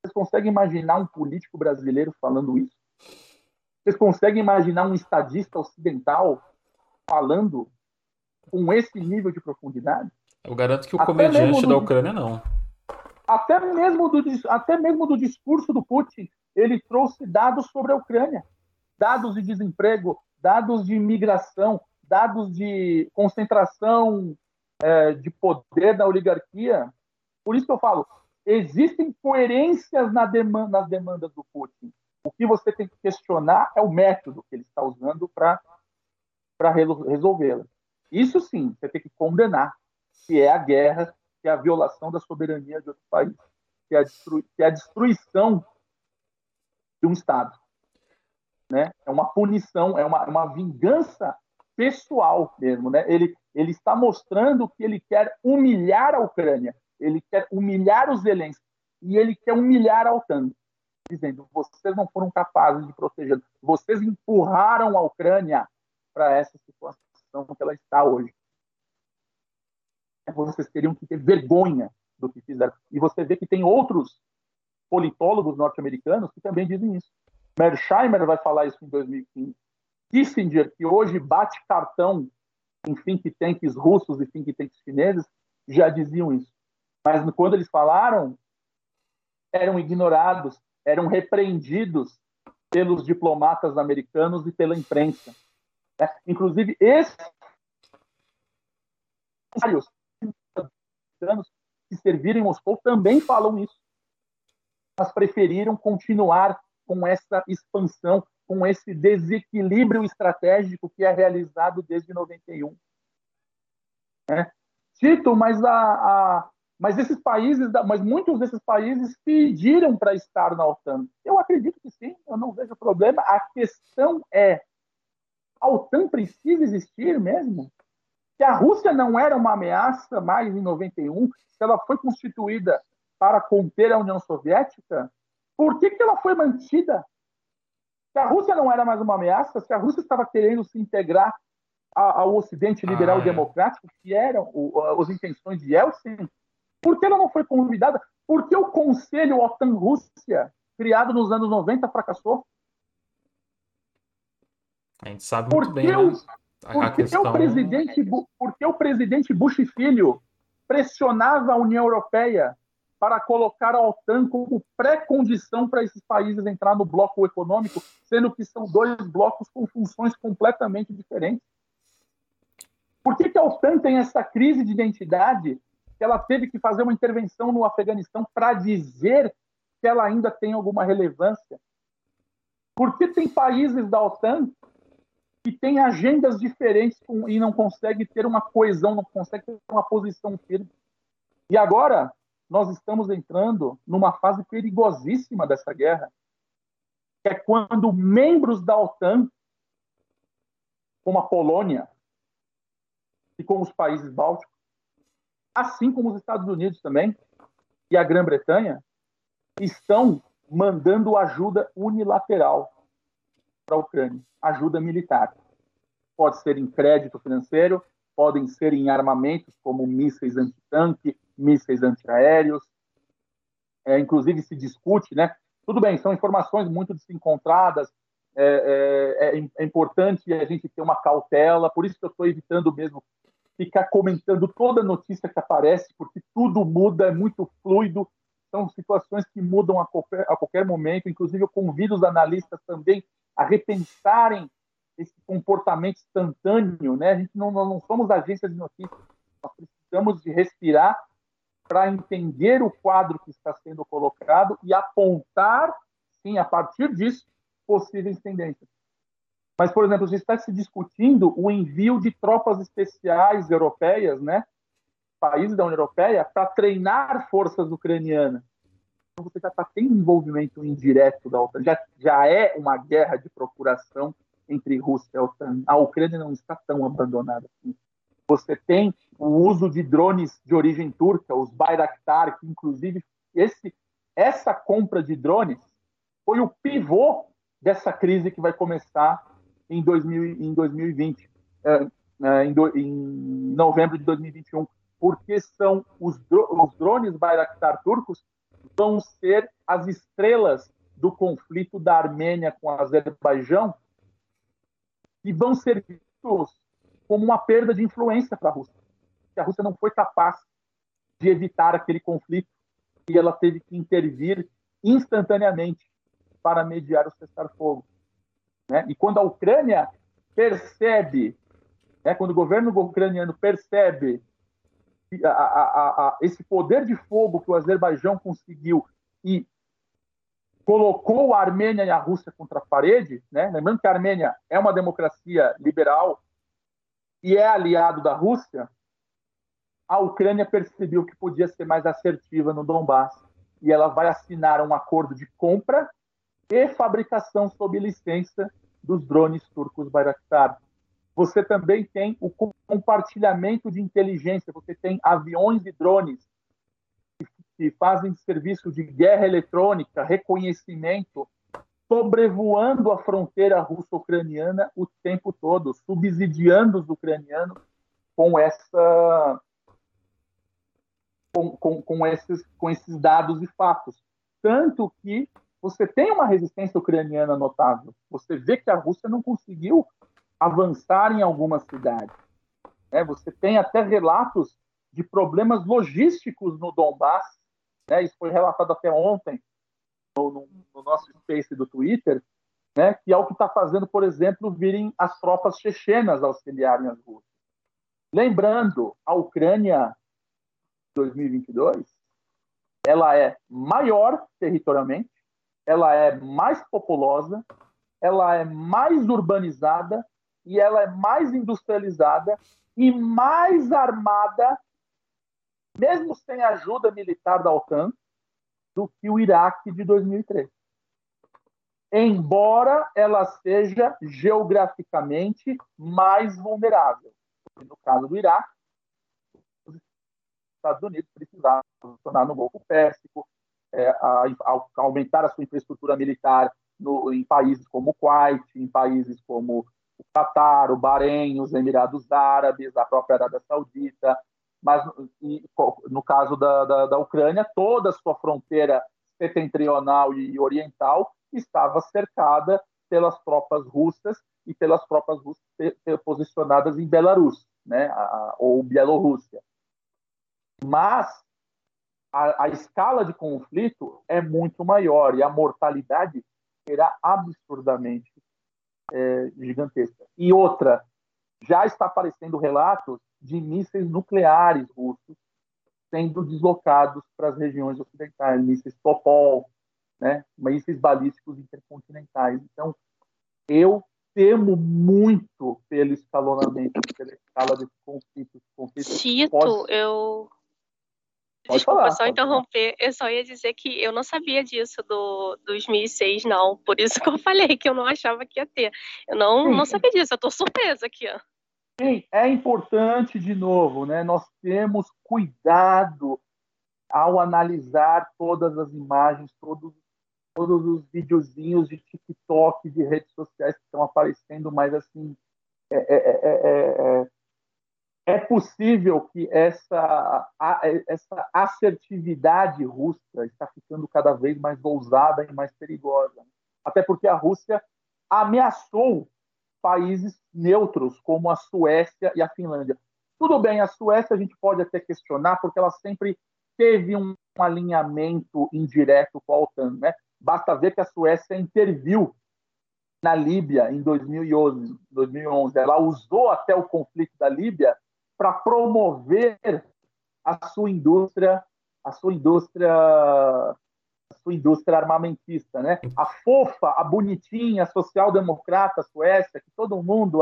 Vocês conseguem imaginar um político brasileiro falando isso? Vocês conseguem imaginar um estadista ocidental falando com esse nível de profundidade? Eu garanto que o até comediante da Ucrânia não. Até mesmo, do, até mesmo do discurso do Putin, ele trouxe dados sobre a Ucrânia. Dados de desemprego, dados de imigração, dados de concentração é, de poder da oligarquia. Por isso que eu falo, existem coerências na demanda, nas demandas do Putin. O que você tem que questionar é o método que ele está usando para resolvê-la. Isso sim, você tem que condenar, que é a guerra, que é a violação da soberania de outro país, que é a, que é a destruição de um Estado. Né? É uma punição, é uma, uma vingança pessoal mesmo. Né? Ele, ele está mostrando que ele quer humilhar a Ucrânia, ele quer humilhar os Zelensky e ele quer humilhar a OTAN, dizendo: vocês não foram capazes de proteger, vocês empurraram a Ucrânia para essa situação que ela está hoje. Vocês teriam que ter vergonha do que fizeram. E você vê que tem outros politólogos norte-americanos que também dizem isso. Mersheimer vai falar isso em 2015. Kissinger, que hoje bate cartão em think tanks russos e think tanks chineses, já diziam isso. Mas quando eles falaram, eram ignorados, eram repreendidos pelos diplomatas americanos e pela imprensa. Né? Inclusive, esses que serviram em Moscou também falam isso. Mas preferiram continuar com essa expansão, com esse desequilíbrio estratégico que é realizado desde 91. É. Tito, mas, a, a, mas esses países, mas muitos desses países pediram para estar na OTAN. Eu acredito que sim, eu não vejo problema. A questão é, a OTAN precisa existir mesmo? Se a Rússia não era uma ameaça mais em 91, se ela foi constituída para conter a União Soviética, por que, que ela foi mantida? Se a Rússia não era mais uma ameaça, se a Rússia estava querendo se integrar ao Ocidente liberal ah, é. democrático, que eram as intenções de Yeltsin, por que ela não foi convidada? Por que o Conselho OTAN-Rússia, criado nos anos 90, fracassou? A gente sabe muito porque bem, o, né? Porque, questão... o presidente, porque o presidente Bush Filho pressionava a União Europeia para colocar a OTAN como pré-condição para esses países entrar no bloco econômico, sendo que são dois blocos com funções completamente diferentes. Por que, que a OTAN tem essa crise de identidade que ela teve que fazer uma intervenção no Afeganistão para dizer que ela ainda tem alguma relevância? Por que tem países da OTAN que têm agendas diferentes e não consegue ter uma coesão, não consegue ter uma posição firme? E agora, nós estamos entrando numa fase perigosíssima dessa guerra, que é quando membros da OTAN, como a Polônia e como os países bálticos, assim como os Estados Unidos também e a Grã-Bretanha, estão mandando ajuda unilateral para a Ucrânia, ajuda militar. Pode ser em crédito financeiro, podem ser em armamentos como mísseis antitanque, mísseis antiaéreos. É, inclusive se discute, né? Tudo bem, são informações muito desencontradas. É, é, é, é importante a gente ter uma cautela. Por isso que eu estou evitando mesmo ficar comentando toda notícia que aparece, porque tudo muda, é muito fluido. São situações que mudam a qualquer, a qualquer momento. Inclusive, eu convido os analistas também a repensarem esse comportamento instantâneo, né? A gente não, não somos agências de notícias, nós precisamos de respirar para entender o quadro que está sendo colocado e apontar, sim, a partir disso, possíveis tendências. Mas, por exemplo, já está se discutindo o envio de tropas especiais europeias, né, países da União Europeia, para treinar forças ucranianas. Então, você já está tendo envolvimento indireto da OTAN. Já, já é uma guerra de procuração entre Rússia e a OTAN. A Ucrânia não está tão abandonada assim. Você tem o uso de drones de origem turca, os Bayraktar, que inclusive esse, essa compra de drones foi o pivô dessa crise que vai começar em, 2000, em 2020, é, é, em, do, em, novembro de 2021, porque são os, os drones Bayraktar turcos vão ser as estrelas do conflito da Armênia com o Azerbaijão e vão ser vistos como uma perda de influência para a Rússia. A Rússia não foi capaz de evitar aquele conflito e ela teve que intervir instantaneamente para mediar o cessar-fogo. Né? E quando a Ucrânia percebe, né, quando o governo ucraniano percebe a, a, a, esse poder de fogo que o Azerbaijão conseguiu e colocou a Armênia e a Rússia contra a parede, né? lembrando que a Armênia é uma democracia liberal e é aliado da Rússia, a Ucrânia percebeu que podia ser mais assertiva no Donbass e ela vai assinar um acordo de compra e fabricação sob licença dos drones turcos Bayraktar. Você também tem o compartilhamento de inteligência, você tem aviões e drones que fazem serviço de guerra eletrônica, reconhecimento, sobrevoando a fronteira russo-ucraniana o tempo todo, subsidiando os ucranianos com essa com, com, com, esses, com esses dados e fatos. Tanto que você tem uma resistência ucraniana notável. Você vê que a Rússia não conseguiu avançar em algumas cidades. É, você tem até relatos de problemas logísticos no Donbass. Né? Isso foi relatado até ontem no, no, no nosso space do Twitter, né? que é o que está fazendo, por exemplo, virem as tropas chechenas auxiliarem as russas. Lembrando, a Ucrânia 2022, ela é maior territorialmente, ela é mais populosa, ela é mais urbanizada e ela é mais industrializada e mais armada, mesmo sem ajuda militar da OTAN, do que o Iraque de 2003. Embora ela seja geograficamente mais vulnerável. No caso do Iraque, Estados Unidos precisaram funcionar no Golfo Pérsico, é, a, a, aumentar a sua infraestrutura militar no, em países como o Kuwait, em países como o Catar, o Bahrein, os Emirados Árabes, a própria Arábia Saudita, mas no caso da, da, da, Ucrânia, toda a sua fronteira setentrional e oriental estava cercada pelas tropas russas e pelas tropas russas posicionadas em Belarus, né, a, ou Bielorrússia. Mas a, a, escala de conflito é muito maior e a mortalidade será absurdamente é, gigantesca. E outra, já está aparecendo relatos de mísseis nucleares russos sendo deslocados para as regiões ocidentais, mísseis Topol, né, mísseis balísticos intercontinentais. Então, eu temo muito pelo escalonamento, pela escala desse conflito. conflito Tito, pode... eu Pode Desculpa falar, só interromper. Falar. Eu só ia dizer que eu não sabia disso do 2006, não. Por isso [laughs] que eu falei que eu não achava que ia ter. Eu não, não sabia disso. Eu estou surpresa aqui. Ó. Sim, é importante, de novo, né? Nós temos cuidado ao analisar todas as imagens, todos, todos os videozinhos de TikTok, de redes sociais que estão aparecendo, mas assim, é, é, é, é possível que essa, essa assertividade russa está ficando cada vez mais ousada e mais perigosa. Até porque a Rússia ameaçou países neutros, como a Suécia e a Finlândia. Tudo bem, a Suécia a gente pode até questionar, porque ela sempre teve um alinhamento indireto com a OTAN. Né? Basta ver que a Suécia interviu na Líbia em 2011, 2011. Ela usou até o conflito da Líbia para promover a sua indústria, a sua indústria, sua indústria armamentista, né? A fofa, a bonitinha, social-democrata Suécia, que todo mundo,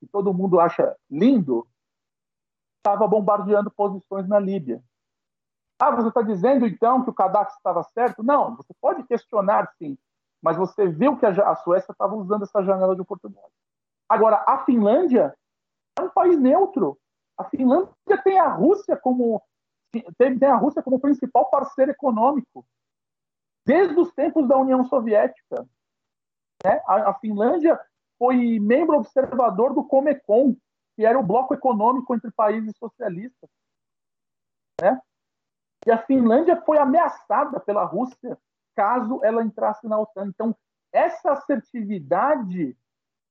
que todo mundo acha lindo, estava bombardeando posições na Líbia. Ah, você está dizendo então que o Gaddafi estava certo? Não, você pode questionar sim, mas você viu que a, Suécia estava usando essa janela de oportunidade. Agora, a Finlândia é um país neutro. A Finlândia tem a Rússia como tem a Rússia como principal parceiro econômico desde os tempos da União Soviética. Né? A, a Finlândia foi membro observador do Comecon, que era o bloco econômico entre países socialistas. Né? E a Finlândia foi ameaçada pela Rússia caso ela entrasse na OTAN. Então, essa assertividade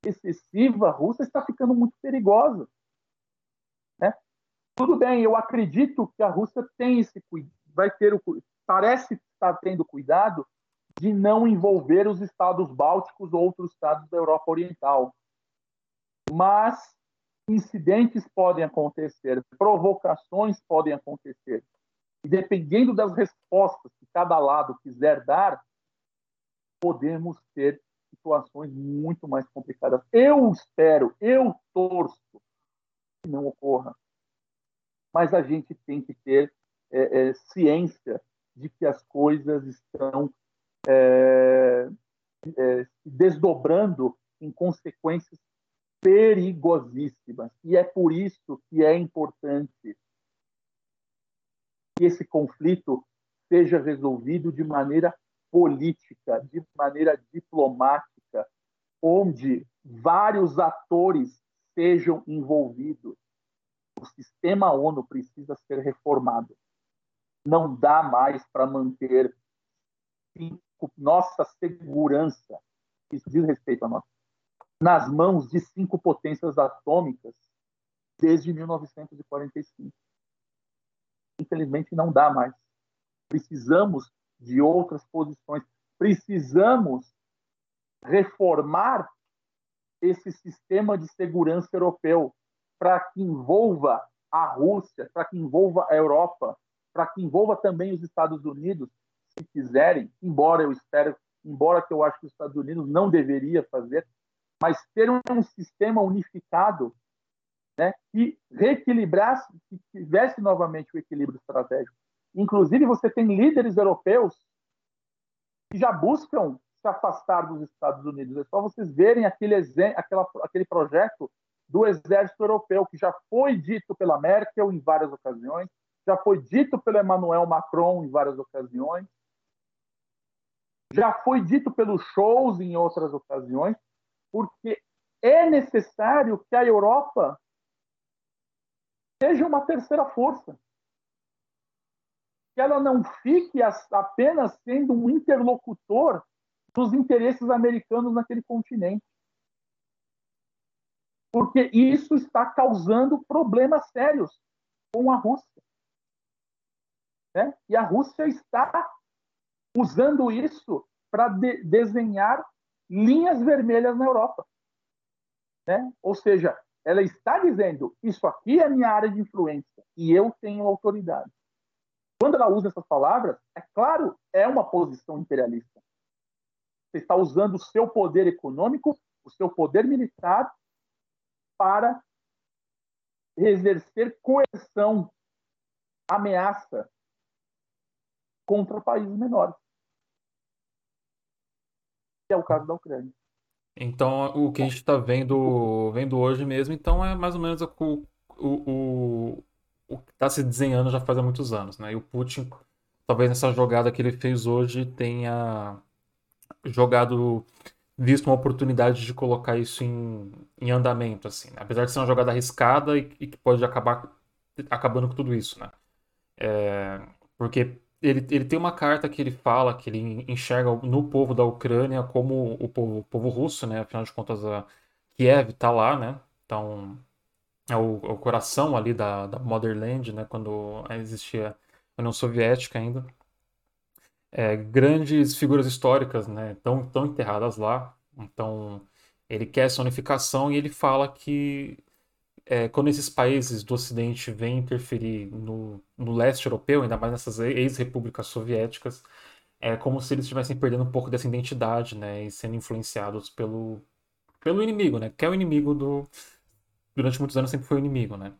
excessiva russa está ficando muito perigosa. Né? Tudo bem, eu acredito que a Rússia tem esse vai ter o parece estar tendo cuidado de não envolver os estados bálticos ou outros estados da Europa Oriental. Mas incidentes podem acontecer, provocações podem acontecer. E dependendo das respostas que cada lado quiser dar, podemos ter situações muito mais complicadas. Eu espero, eu torço que não ocorra. Mas a gente tem que ter é, é, ciência de que as coisas estão é, é, se desdobrando em consequências perigosíssimas. E é por isso que é importante que esse conflito seja resolvido de maneira política, de maneira diplomática, onde vários atores sejam envolvidos. O sistema ONU precisa ser reformado. Não dá mais para manter nossa segurança, isso diz respeito a nós, nas mãos de cinco potências atômicas desde 1945 infelizmente não dá mais. Precisamos de outras posições. Precisamos reformar esse sistema de segurança europeu para que envolva a Rússia, para que envolva a Europa, para que envolva também os Estados Unidos, se quiserem, embora eu espero, embora que eu acho que os Estados Unidos não deveria fazer, mas ter um sistema unificado né, que reequilibrasse, que tivesse novamente o equilíbrio estratégico. Inclusive, você tem líderes europeus que já buscam se afastar dos Estados Unidos. É só vocês verem aquele, aquela, aquele projeto do exército europeu, que já foi dito pela Merkel em várias ocasiões, já foi dito pelo Emmanuel Macron em várias ocasiões, já foi dito pelo Scholz em outras ocasiões, porque é necessário que a Europa seja uma terceira força. Que ela não fique apenas sendo um interlocutor dos interesses americanos naquele continente. Porque isso está causando problemas sérios com a Rússia. Né? E a Rússia está usando isso para de desenhar linhas vermelhas na Europa. Né? Ou seja, ela está dizendo: isso aqui é minha área de influência e eu tenho autoridade. Quando ela usa essas palavras, é claro, é uma posição imperialista. Você está usando o seu poder econômico, o seu poder militar para exercer coerção, ameaça contra países menores. Que é o caso da Ucrânia. Então, o que a gente está vendo, vendo hoje mesmo, então é mais ou menos o, o, o, que está se desenhando já faz há muitos anos, né? E o Putin, talvez nessa jogada que ele fez hoje, tenha jogado, visto uma oportunidade de colocar isso em, em andamento, assim. Né? Apesar de ser uma jogada arriscada e, e que pode acabar acabando com tudo isso, né? É, porque ele, ele tem uma carta que ele fala que ele enxerga no povo da Ucrânia como o povo, o povo russo, né? Afinal de contas, a Kiev está lá, né? Então, é o, é o coração ali da, da Motherland, né? Quando existia a União Soviética ainda. É, grandes figuras históricas, né? Estão tão enterradas lá. Então, ele quer essa unificação e ele fala que é, quando esses países do Ocidente vêm interferir no, no leste europeu, ainda mais nessas ex-repúblicas soviéticas, é como se eles estivessem perdendo um pouco dessa identidade, né, e sendo influenciados pelo, pelo inimigo, né, que é o inimigo do... Durante muitos anos sempre foi o inimigo, né.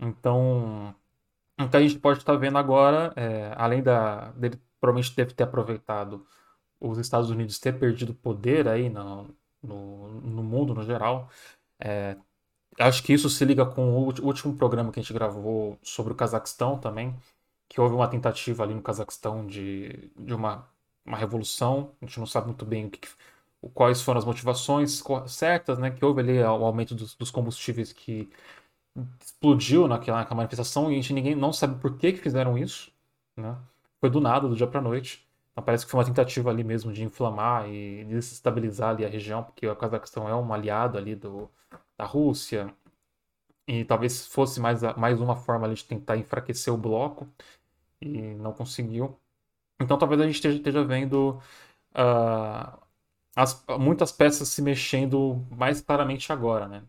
Então, o que a gente pode estar vendo agora, é, além da, dele provavelmente deve ter aproveitado os Estados Unidos ter perdido poder aí no, no, no mundo no geral, é, acho que isso se liga com o último programa que a gente gravou sobre o Cazaquistão também, que houve uma tentativa ali no Cazaquistão de, de uma, uma revolução. A gente não sabe muito bem o que, quais foram as motivações certas, né? Que houve ali o aumento dos, dos combustíveis que explodiu naquela, naquela, manifestação e a gente ninguém não sabe por que, que fizeram isso, né? Foi do nada, do dia para noite. Então parece que foi uma tentativa ali mesmo de inflamar e desestabilizar ali a região, porque o Cazaquistão é um aliado ali do, da Rússia. E talvez fosse mais, mais uma forma ali de tentar enfraquecer o bloco. E não conseguiu. Então talvez a gente esteja, esteja vendo uh, as, muitas peças se mexendo mais claramente agora, né?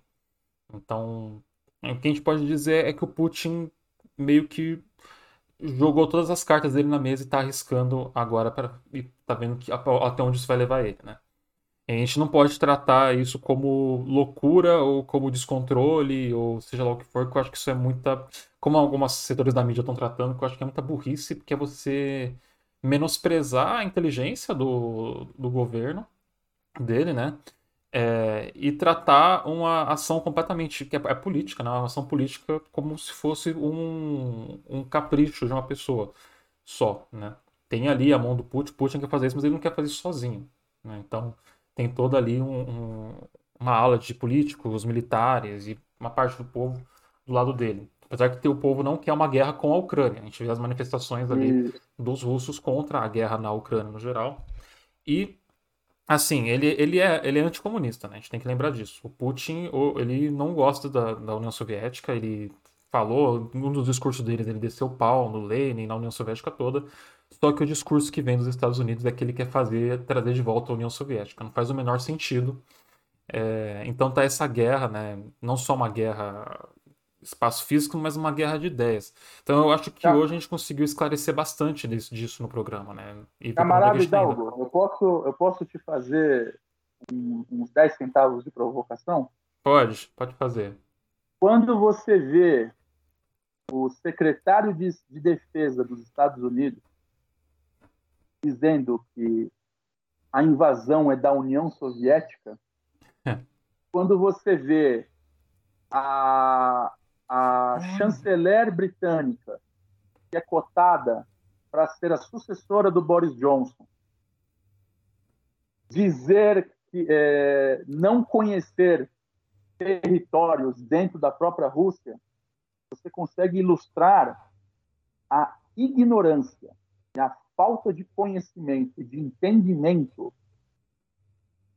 Então, o que a gente pode dizer é que o Putin meio que jogou todas as cartas dele na mesa e tá arriscando agora para e tá vendo que, até onde isso vai levar ele, né? A gente não pode tratar isso como loucura ou como descontrole ou seja lá o que for, que eu acho que isso é muita, como alguns setores da mídia estão tratando, que eu acho que é muita burrice, porque é você menosprezar a inteligência do, do governo dele, né? É, e tratar uma ação completamente que é, é, política, né? Uma ação política como se fosse um, um capricho de uma pessoa só, né? Tem ali a mão do Putin, Putin quer fazer isso, mas ele não quer fazer isso sozinho, né? Então tem toda ali um, um, uma ala de políticos, militares e uma parte do povo do lado dele. Apesar que o povo não quer uma guerra com a Ucrânia. A gente vê as manifestações ali dos russos contra a guerra na Ucrânia no geral. E Assim, ele, ele, é, ele é anticomunista, né? A gente tem que lembrar disso. O Putin, ele não gosta da, da União Soviética, ele falou, um dos discursos dele, ele desceu o pau no Lenin, na União Soviética toda, só que o discurso que vem dos Estados Unidos é que ele quer fazer, trazer de volta a União Soviética. Não faz o menor sentido. É, então tá essa guerra, né? Não só uma guerra espaço físico, mas uma guerra de ideias. Então eu acho que tá. hoje a gente conseguiu esclarecer bastante disso, disso no programa, né? E Camarada Hidalgo, eu posso, eu posso te fazer uns 10 centavos de provocação? Pode, pode fazer. Quando você vê o secretário de, de Defesa dos Estados Unidos dizendo que a invasão é da União Soviética, é. [laughs] quando você vê a, a chanceler britânica, que é cotada para ser a sucessora do Boris Johnson, dizer que é, não conhecer territórios dentro da própria Rússia, você consegue ilustrar a ignorância e a falta de conhecimento de entendimento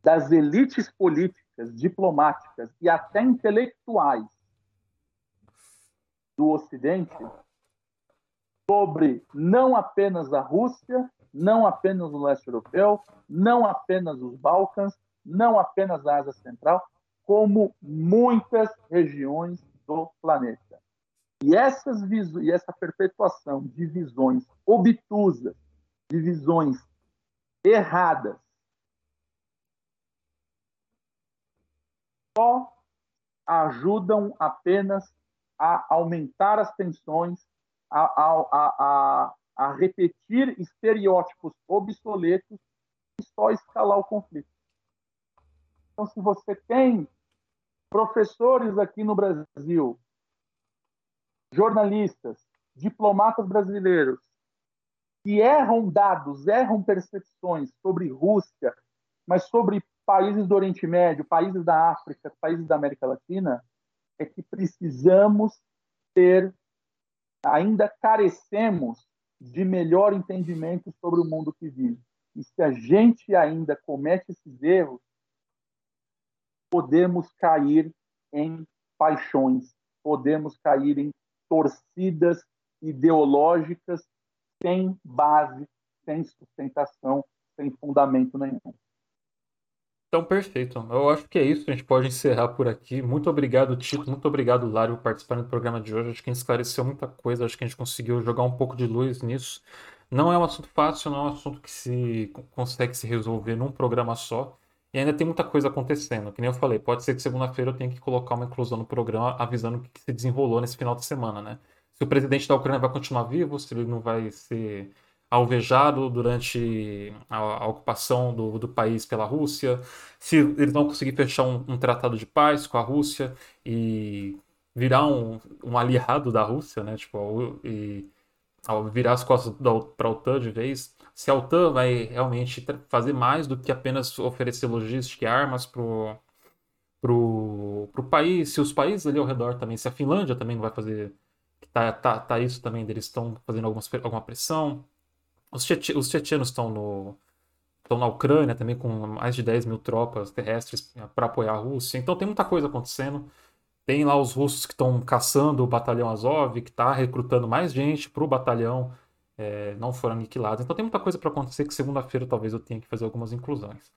das elites políticas, diplomáticas e até intelectuais do Ocidente sobre não apenas a Rússia, não apenas o leste europeu, não apenas os Balcãs, não apenas a Ásia Central, como muitas regiões do planeta. E, essas e essa perpetuação de visões obtusas, de visões erradas, só ajudam apenas a aumentar as tensões, a, a, a, a repetir estereótipos obsoletos e só escalar o conflito. Então, se você tem professores aqui no Brasil, jornalistas, diplomatas brasileiros, que erram dados, erram percepções sobre Rússia, mas sobre países do Oriente Médio, países da África, países da América Latina, é que precisamos ter, ainda carecemos de melhor entendimento sobre o mundo que vive. E se a gente ainda comete esses erros, podemos cair em paixões, podemos cair em torcidas ideológicas sem base, sem sustentação, sem fundamento nenhum. Então, perfeito. Eu acho que é isso. A gente pode encerrar por aqui. Muito obrigado, Tito. Muito obrigado, Lário, por participarem do programa de hoje. Acho que a gente esclareceu muita coisa. Acho que a gente conseguiu jogar um pouco de luz nisso. Não é um assunto fácil, não é um assunto que se consegue se resolver num programa só. E ainda tem muita coisa acontecendo. Que nem eu falei, pode ser que segunda-feira eu tenha que colocar uma inclusão no programa avisando o que se desenrolou nesse final de semana, né? Se o presidente da Ucrânia vai continuar vivo, se ele não vai ser alvejado durante a, a ocupação do, do, país pela Rússia, se eles vão conseguir fechar um, um tratado de paz com a Rússia e virar um, um aliado da Rússia, né? Tipo, e virar as costas para a OTAN de vez, se a OTAN vai realmente fazer mais do que apenas oferecer logística e armas pro, pro país, se os países ali ao redor também, se a Finlândia também não vai fazer, tá, tá, tá isso também, eles estão fazendo algumas, alguma pressão, Os, os tchetchenos estão no estão na Ucrânia também com mais de 10 mil tropas terrestres para apoiar a Rússia. Então tem muita coisa acontecendo. Tem lá os russos que estão caçando o batalhão Azov, que está recrutando mais gente para o batalhão, é, não foram aniquilados. Então tem muita coisa para acontecer que segunda-feira talvez eu tenha que fazer algumas inclusões.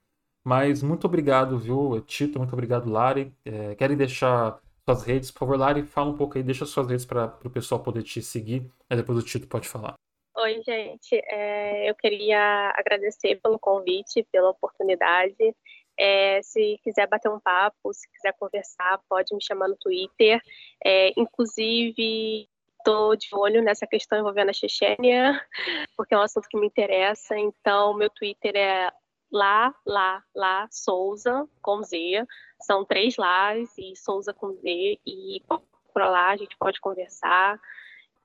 Mas muito obrigado, viu, Tito? Muito obrigado, Lari. É, querem deixar suas redes? Por favor, Lari, fala um pouco aí, deixa suas redes para o pessoal poder te seguir. Aí depois o Tito pode falar. Oi, gente. É, eu queria agradecer pelo convite, pela oportunidade. É, se quiser bater um papo, se quiser conversar, pode me chamar no Twitter. É, inclusive, estou de olho nessa questão envolvendo a Chechênia, [laughs] porque é um assunto que me interessa. Então, meu Twitter é lá, lá, lá, Souza, com Z. São três Lás e Souza com Z. E por lá a gente pode conversar.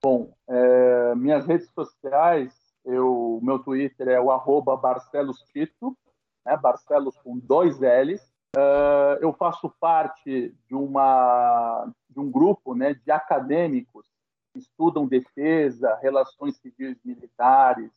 Bom, é, minhas redes sociais, eu, meu Twitter é o arroba Barcelos Tito, né, Barcelos com dois L's. Uh, eu faço parte de, uma, de um grupo né, de acadêmicos que estudam defesa, relações civis militares,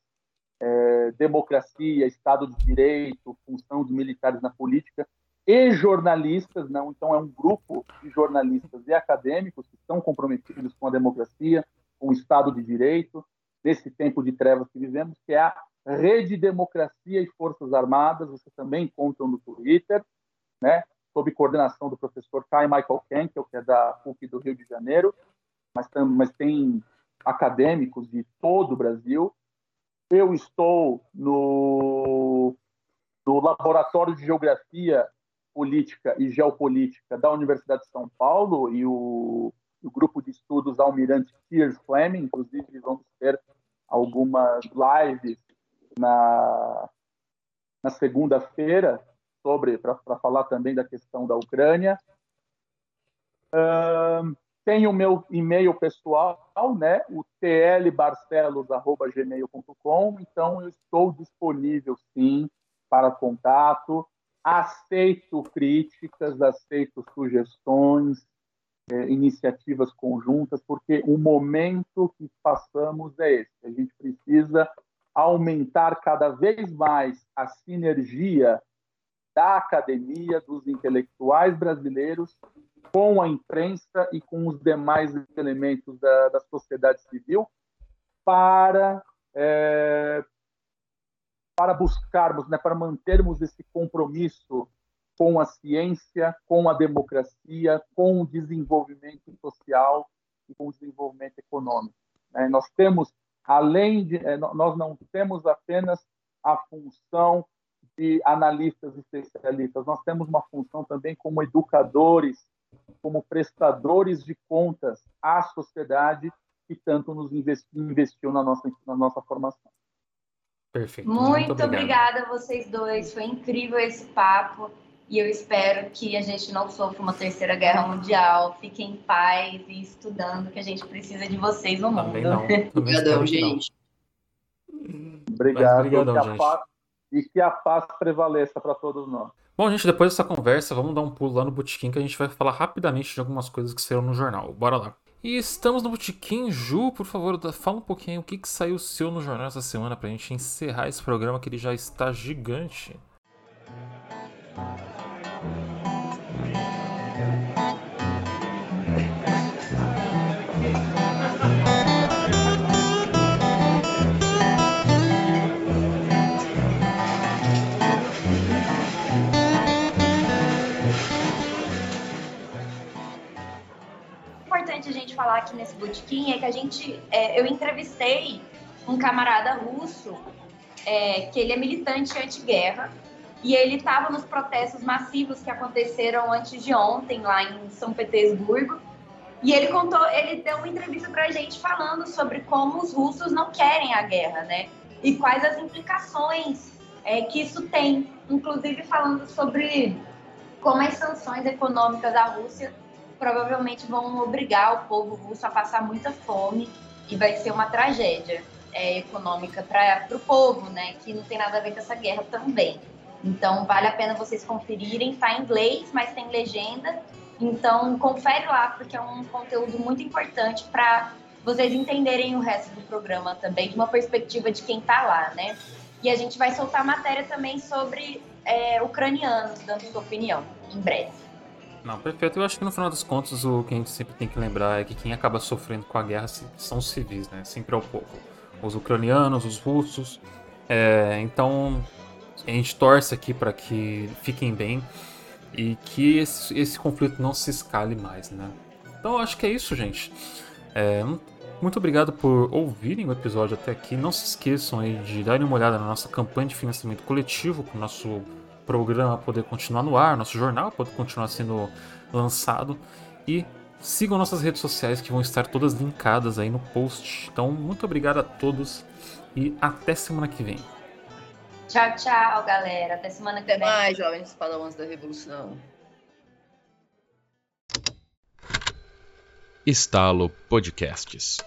é, democracia, Estado de Direito, função dos militares na política, e jornalistas, não? então é um grupo de jornalistas e acadêmicos que estão comprometidos com a democracia, com o Estado de Direito, nesse tempo de trevas que vivemos, que é a Rede Democracia e Forças Armadas, você também encontra no Twitter, né, sob coordenação do professor Kai Michael Kenkel, que é da PUC do Rio de Janeiro, mas, tam, mas tem acadêmicos de todo o Brasil. Eu estou no, no Laboratório de Geografia Política e Geopolítica da Universidade de São Paulo e o, o grupo de estudos Almirante Piers Fleming, inclusive vamos ter algumas lives na, na segunda-feira sobre para falar também da questão da Ucrânia. Uh, tem o meu e-mail pessoal, né, o tlbarcelos@gmail.com. Então eu estou disponível sim para contato. Aceito críticas, aceito sugestões, é, iniciativas conjuntas, porque o momento que passamos é esse. A gente precisa aumentar cada vez mais a sinergia da academia, dos intelectuais brasileiros com a imprensa e com os demais elementos da, da sociedade civil para é, para buscarmos, né, para mantermos esse compromisso com a ciência, com a democracia, com o desenvolvimento social e com o desenvolvimento econômico. Né? Nós temos além de é, nós não temos apenas a função de analistas especialistas, nós temos uma função também como educadores, como prestadores de contas à sociedade que tanto nos investiu na nossa, na nossa formação. Perfeito. Muito, Muito obrigada a vocês dois, foi incrível esse papo. E eu espero que a gente não sofra uma terceira guerra mundial. Fiquem em paz e estudando, que a gente precisa de vocês no mundo. Também não. Obrigadão, gente. Obrigado. Obrigadão, gente. Paz, e que a paz prevaleça para todos nós. Bom, gente, depois dessa conversa, vamos dar um pulo lá no Botequim que a gente vai falar rapidamente de algumas coisas que saíram no jornal. Bora lá. E estamos no Botequim. Ju, por favor, fala um pouquinho o que, que saiu seu no jornal essa semana pra gente encerrar esse programa que ele já está gigante. Falar aqui nesse botequim é que a gente, é, eu entrevistei um camarada russo é, que ele é militante anti-guerra e ele estava nos protestos massivos que aconteceram antes de ontem lá em São Petersburgo e ele contou, ele deu uma entrevista para a gente falando sobre como os russos não querem a guerra, né? E quais as implicações é, que isso tem, inclusive falando sobre como as sanções econômicas da Rússia provavelmente vão obrigar o povo russo a passar muita fome e vai ser uma tragédia é, econômica para o povo, né? Que não tem nada a ver com essa guerra também. Então vale a pena vocês conferirem. Está em inglês, mas tem legenda. Então confere lá porque é um conteúdo muito importante para vocês entenderem o resto do programa também, de uma perspectiva de quem está lá, né? E a gente vai soltar matéria também sobre é, ucranianos, dando sua opinião, em breve. Não, perfeito. Eu acho que no final das contas o que a gente sempre tem que lembrar é que quem acaba sofrendo com a guerra são os civis, né? Sempre é o povo. Os ucranianos, os russos. É, então a gente torce aqui para que fiquem bem e que esse, esse, conflito não se escale mais, né? Então eu acho que é isso, gente. É, muito obrigado por ouvirem o episódio até aqui. Não se esqueçam aí de darem uma olhada na nossa campanha de financiamento coletivo para o nosso programa poder continuar no ar, nosso jornal poder continuar sendo lançado. E sigam nossas redes sociais que vão estar todas linkadas aí no post. Então, muito obrigado a todos e até semana que vem. Tchau, tchau, galera. Até semana que até vem. Até mais, jovens padawans da Revolução. Estalo Podcasts.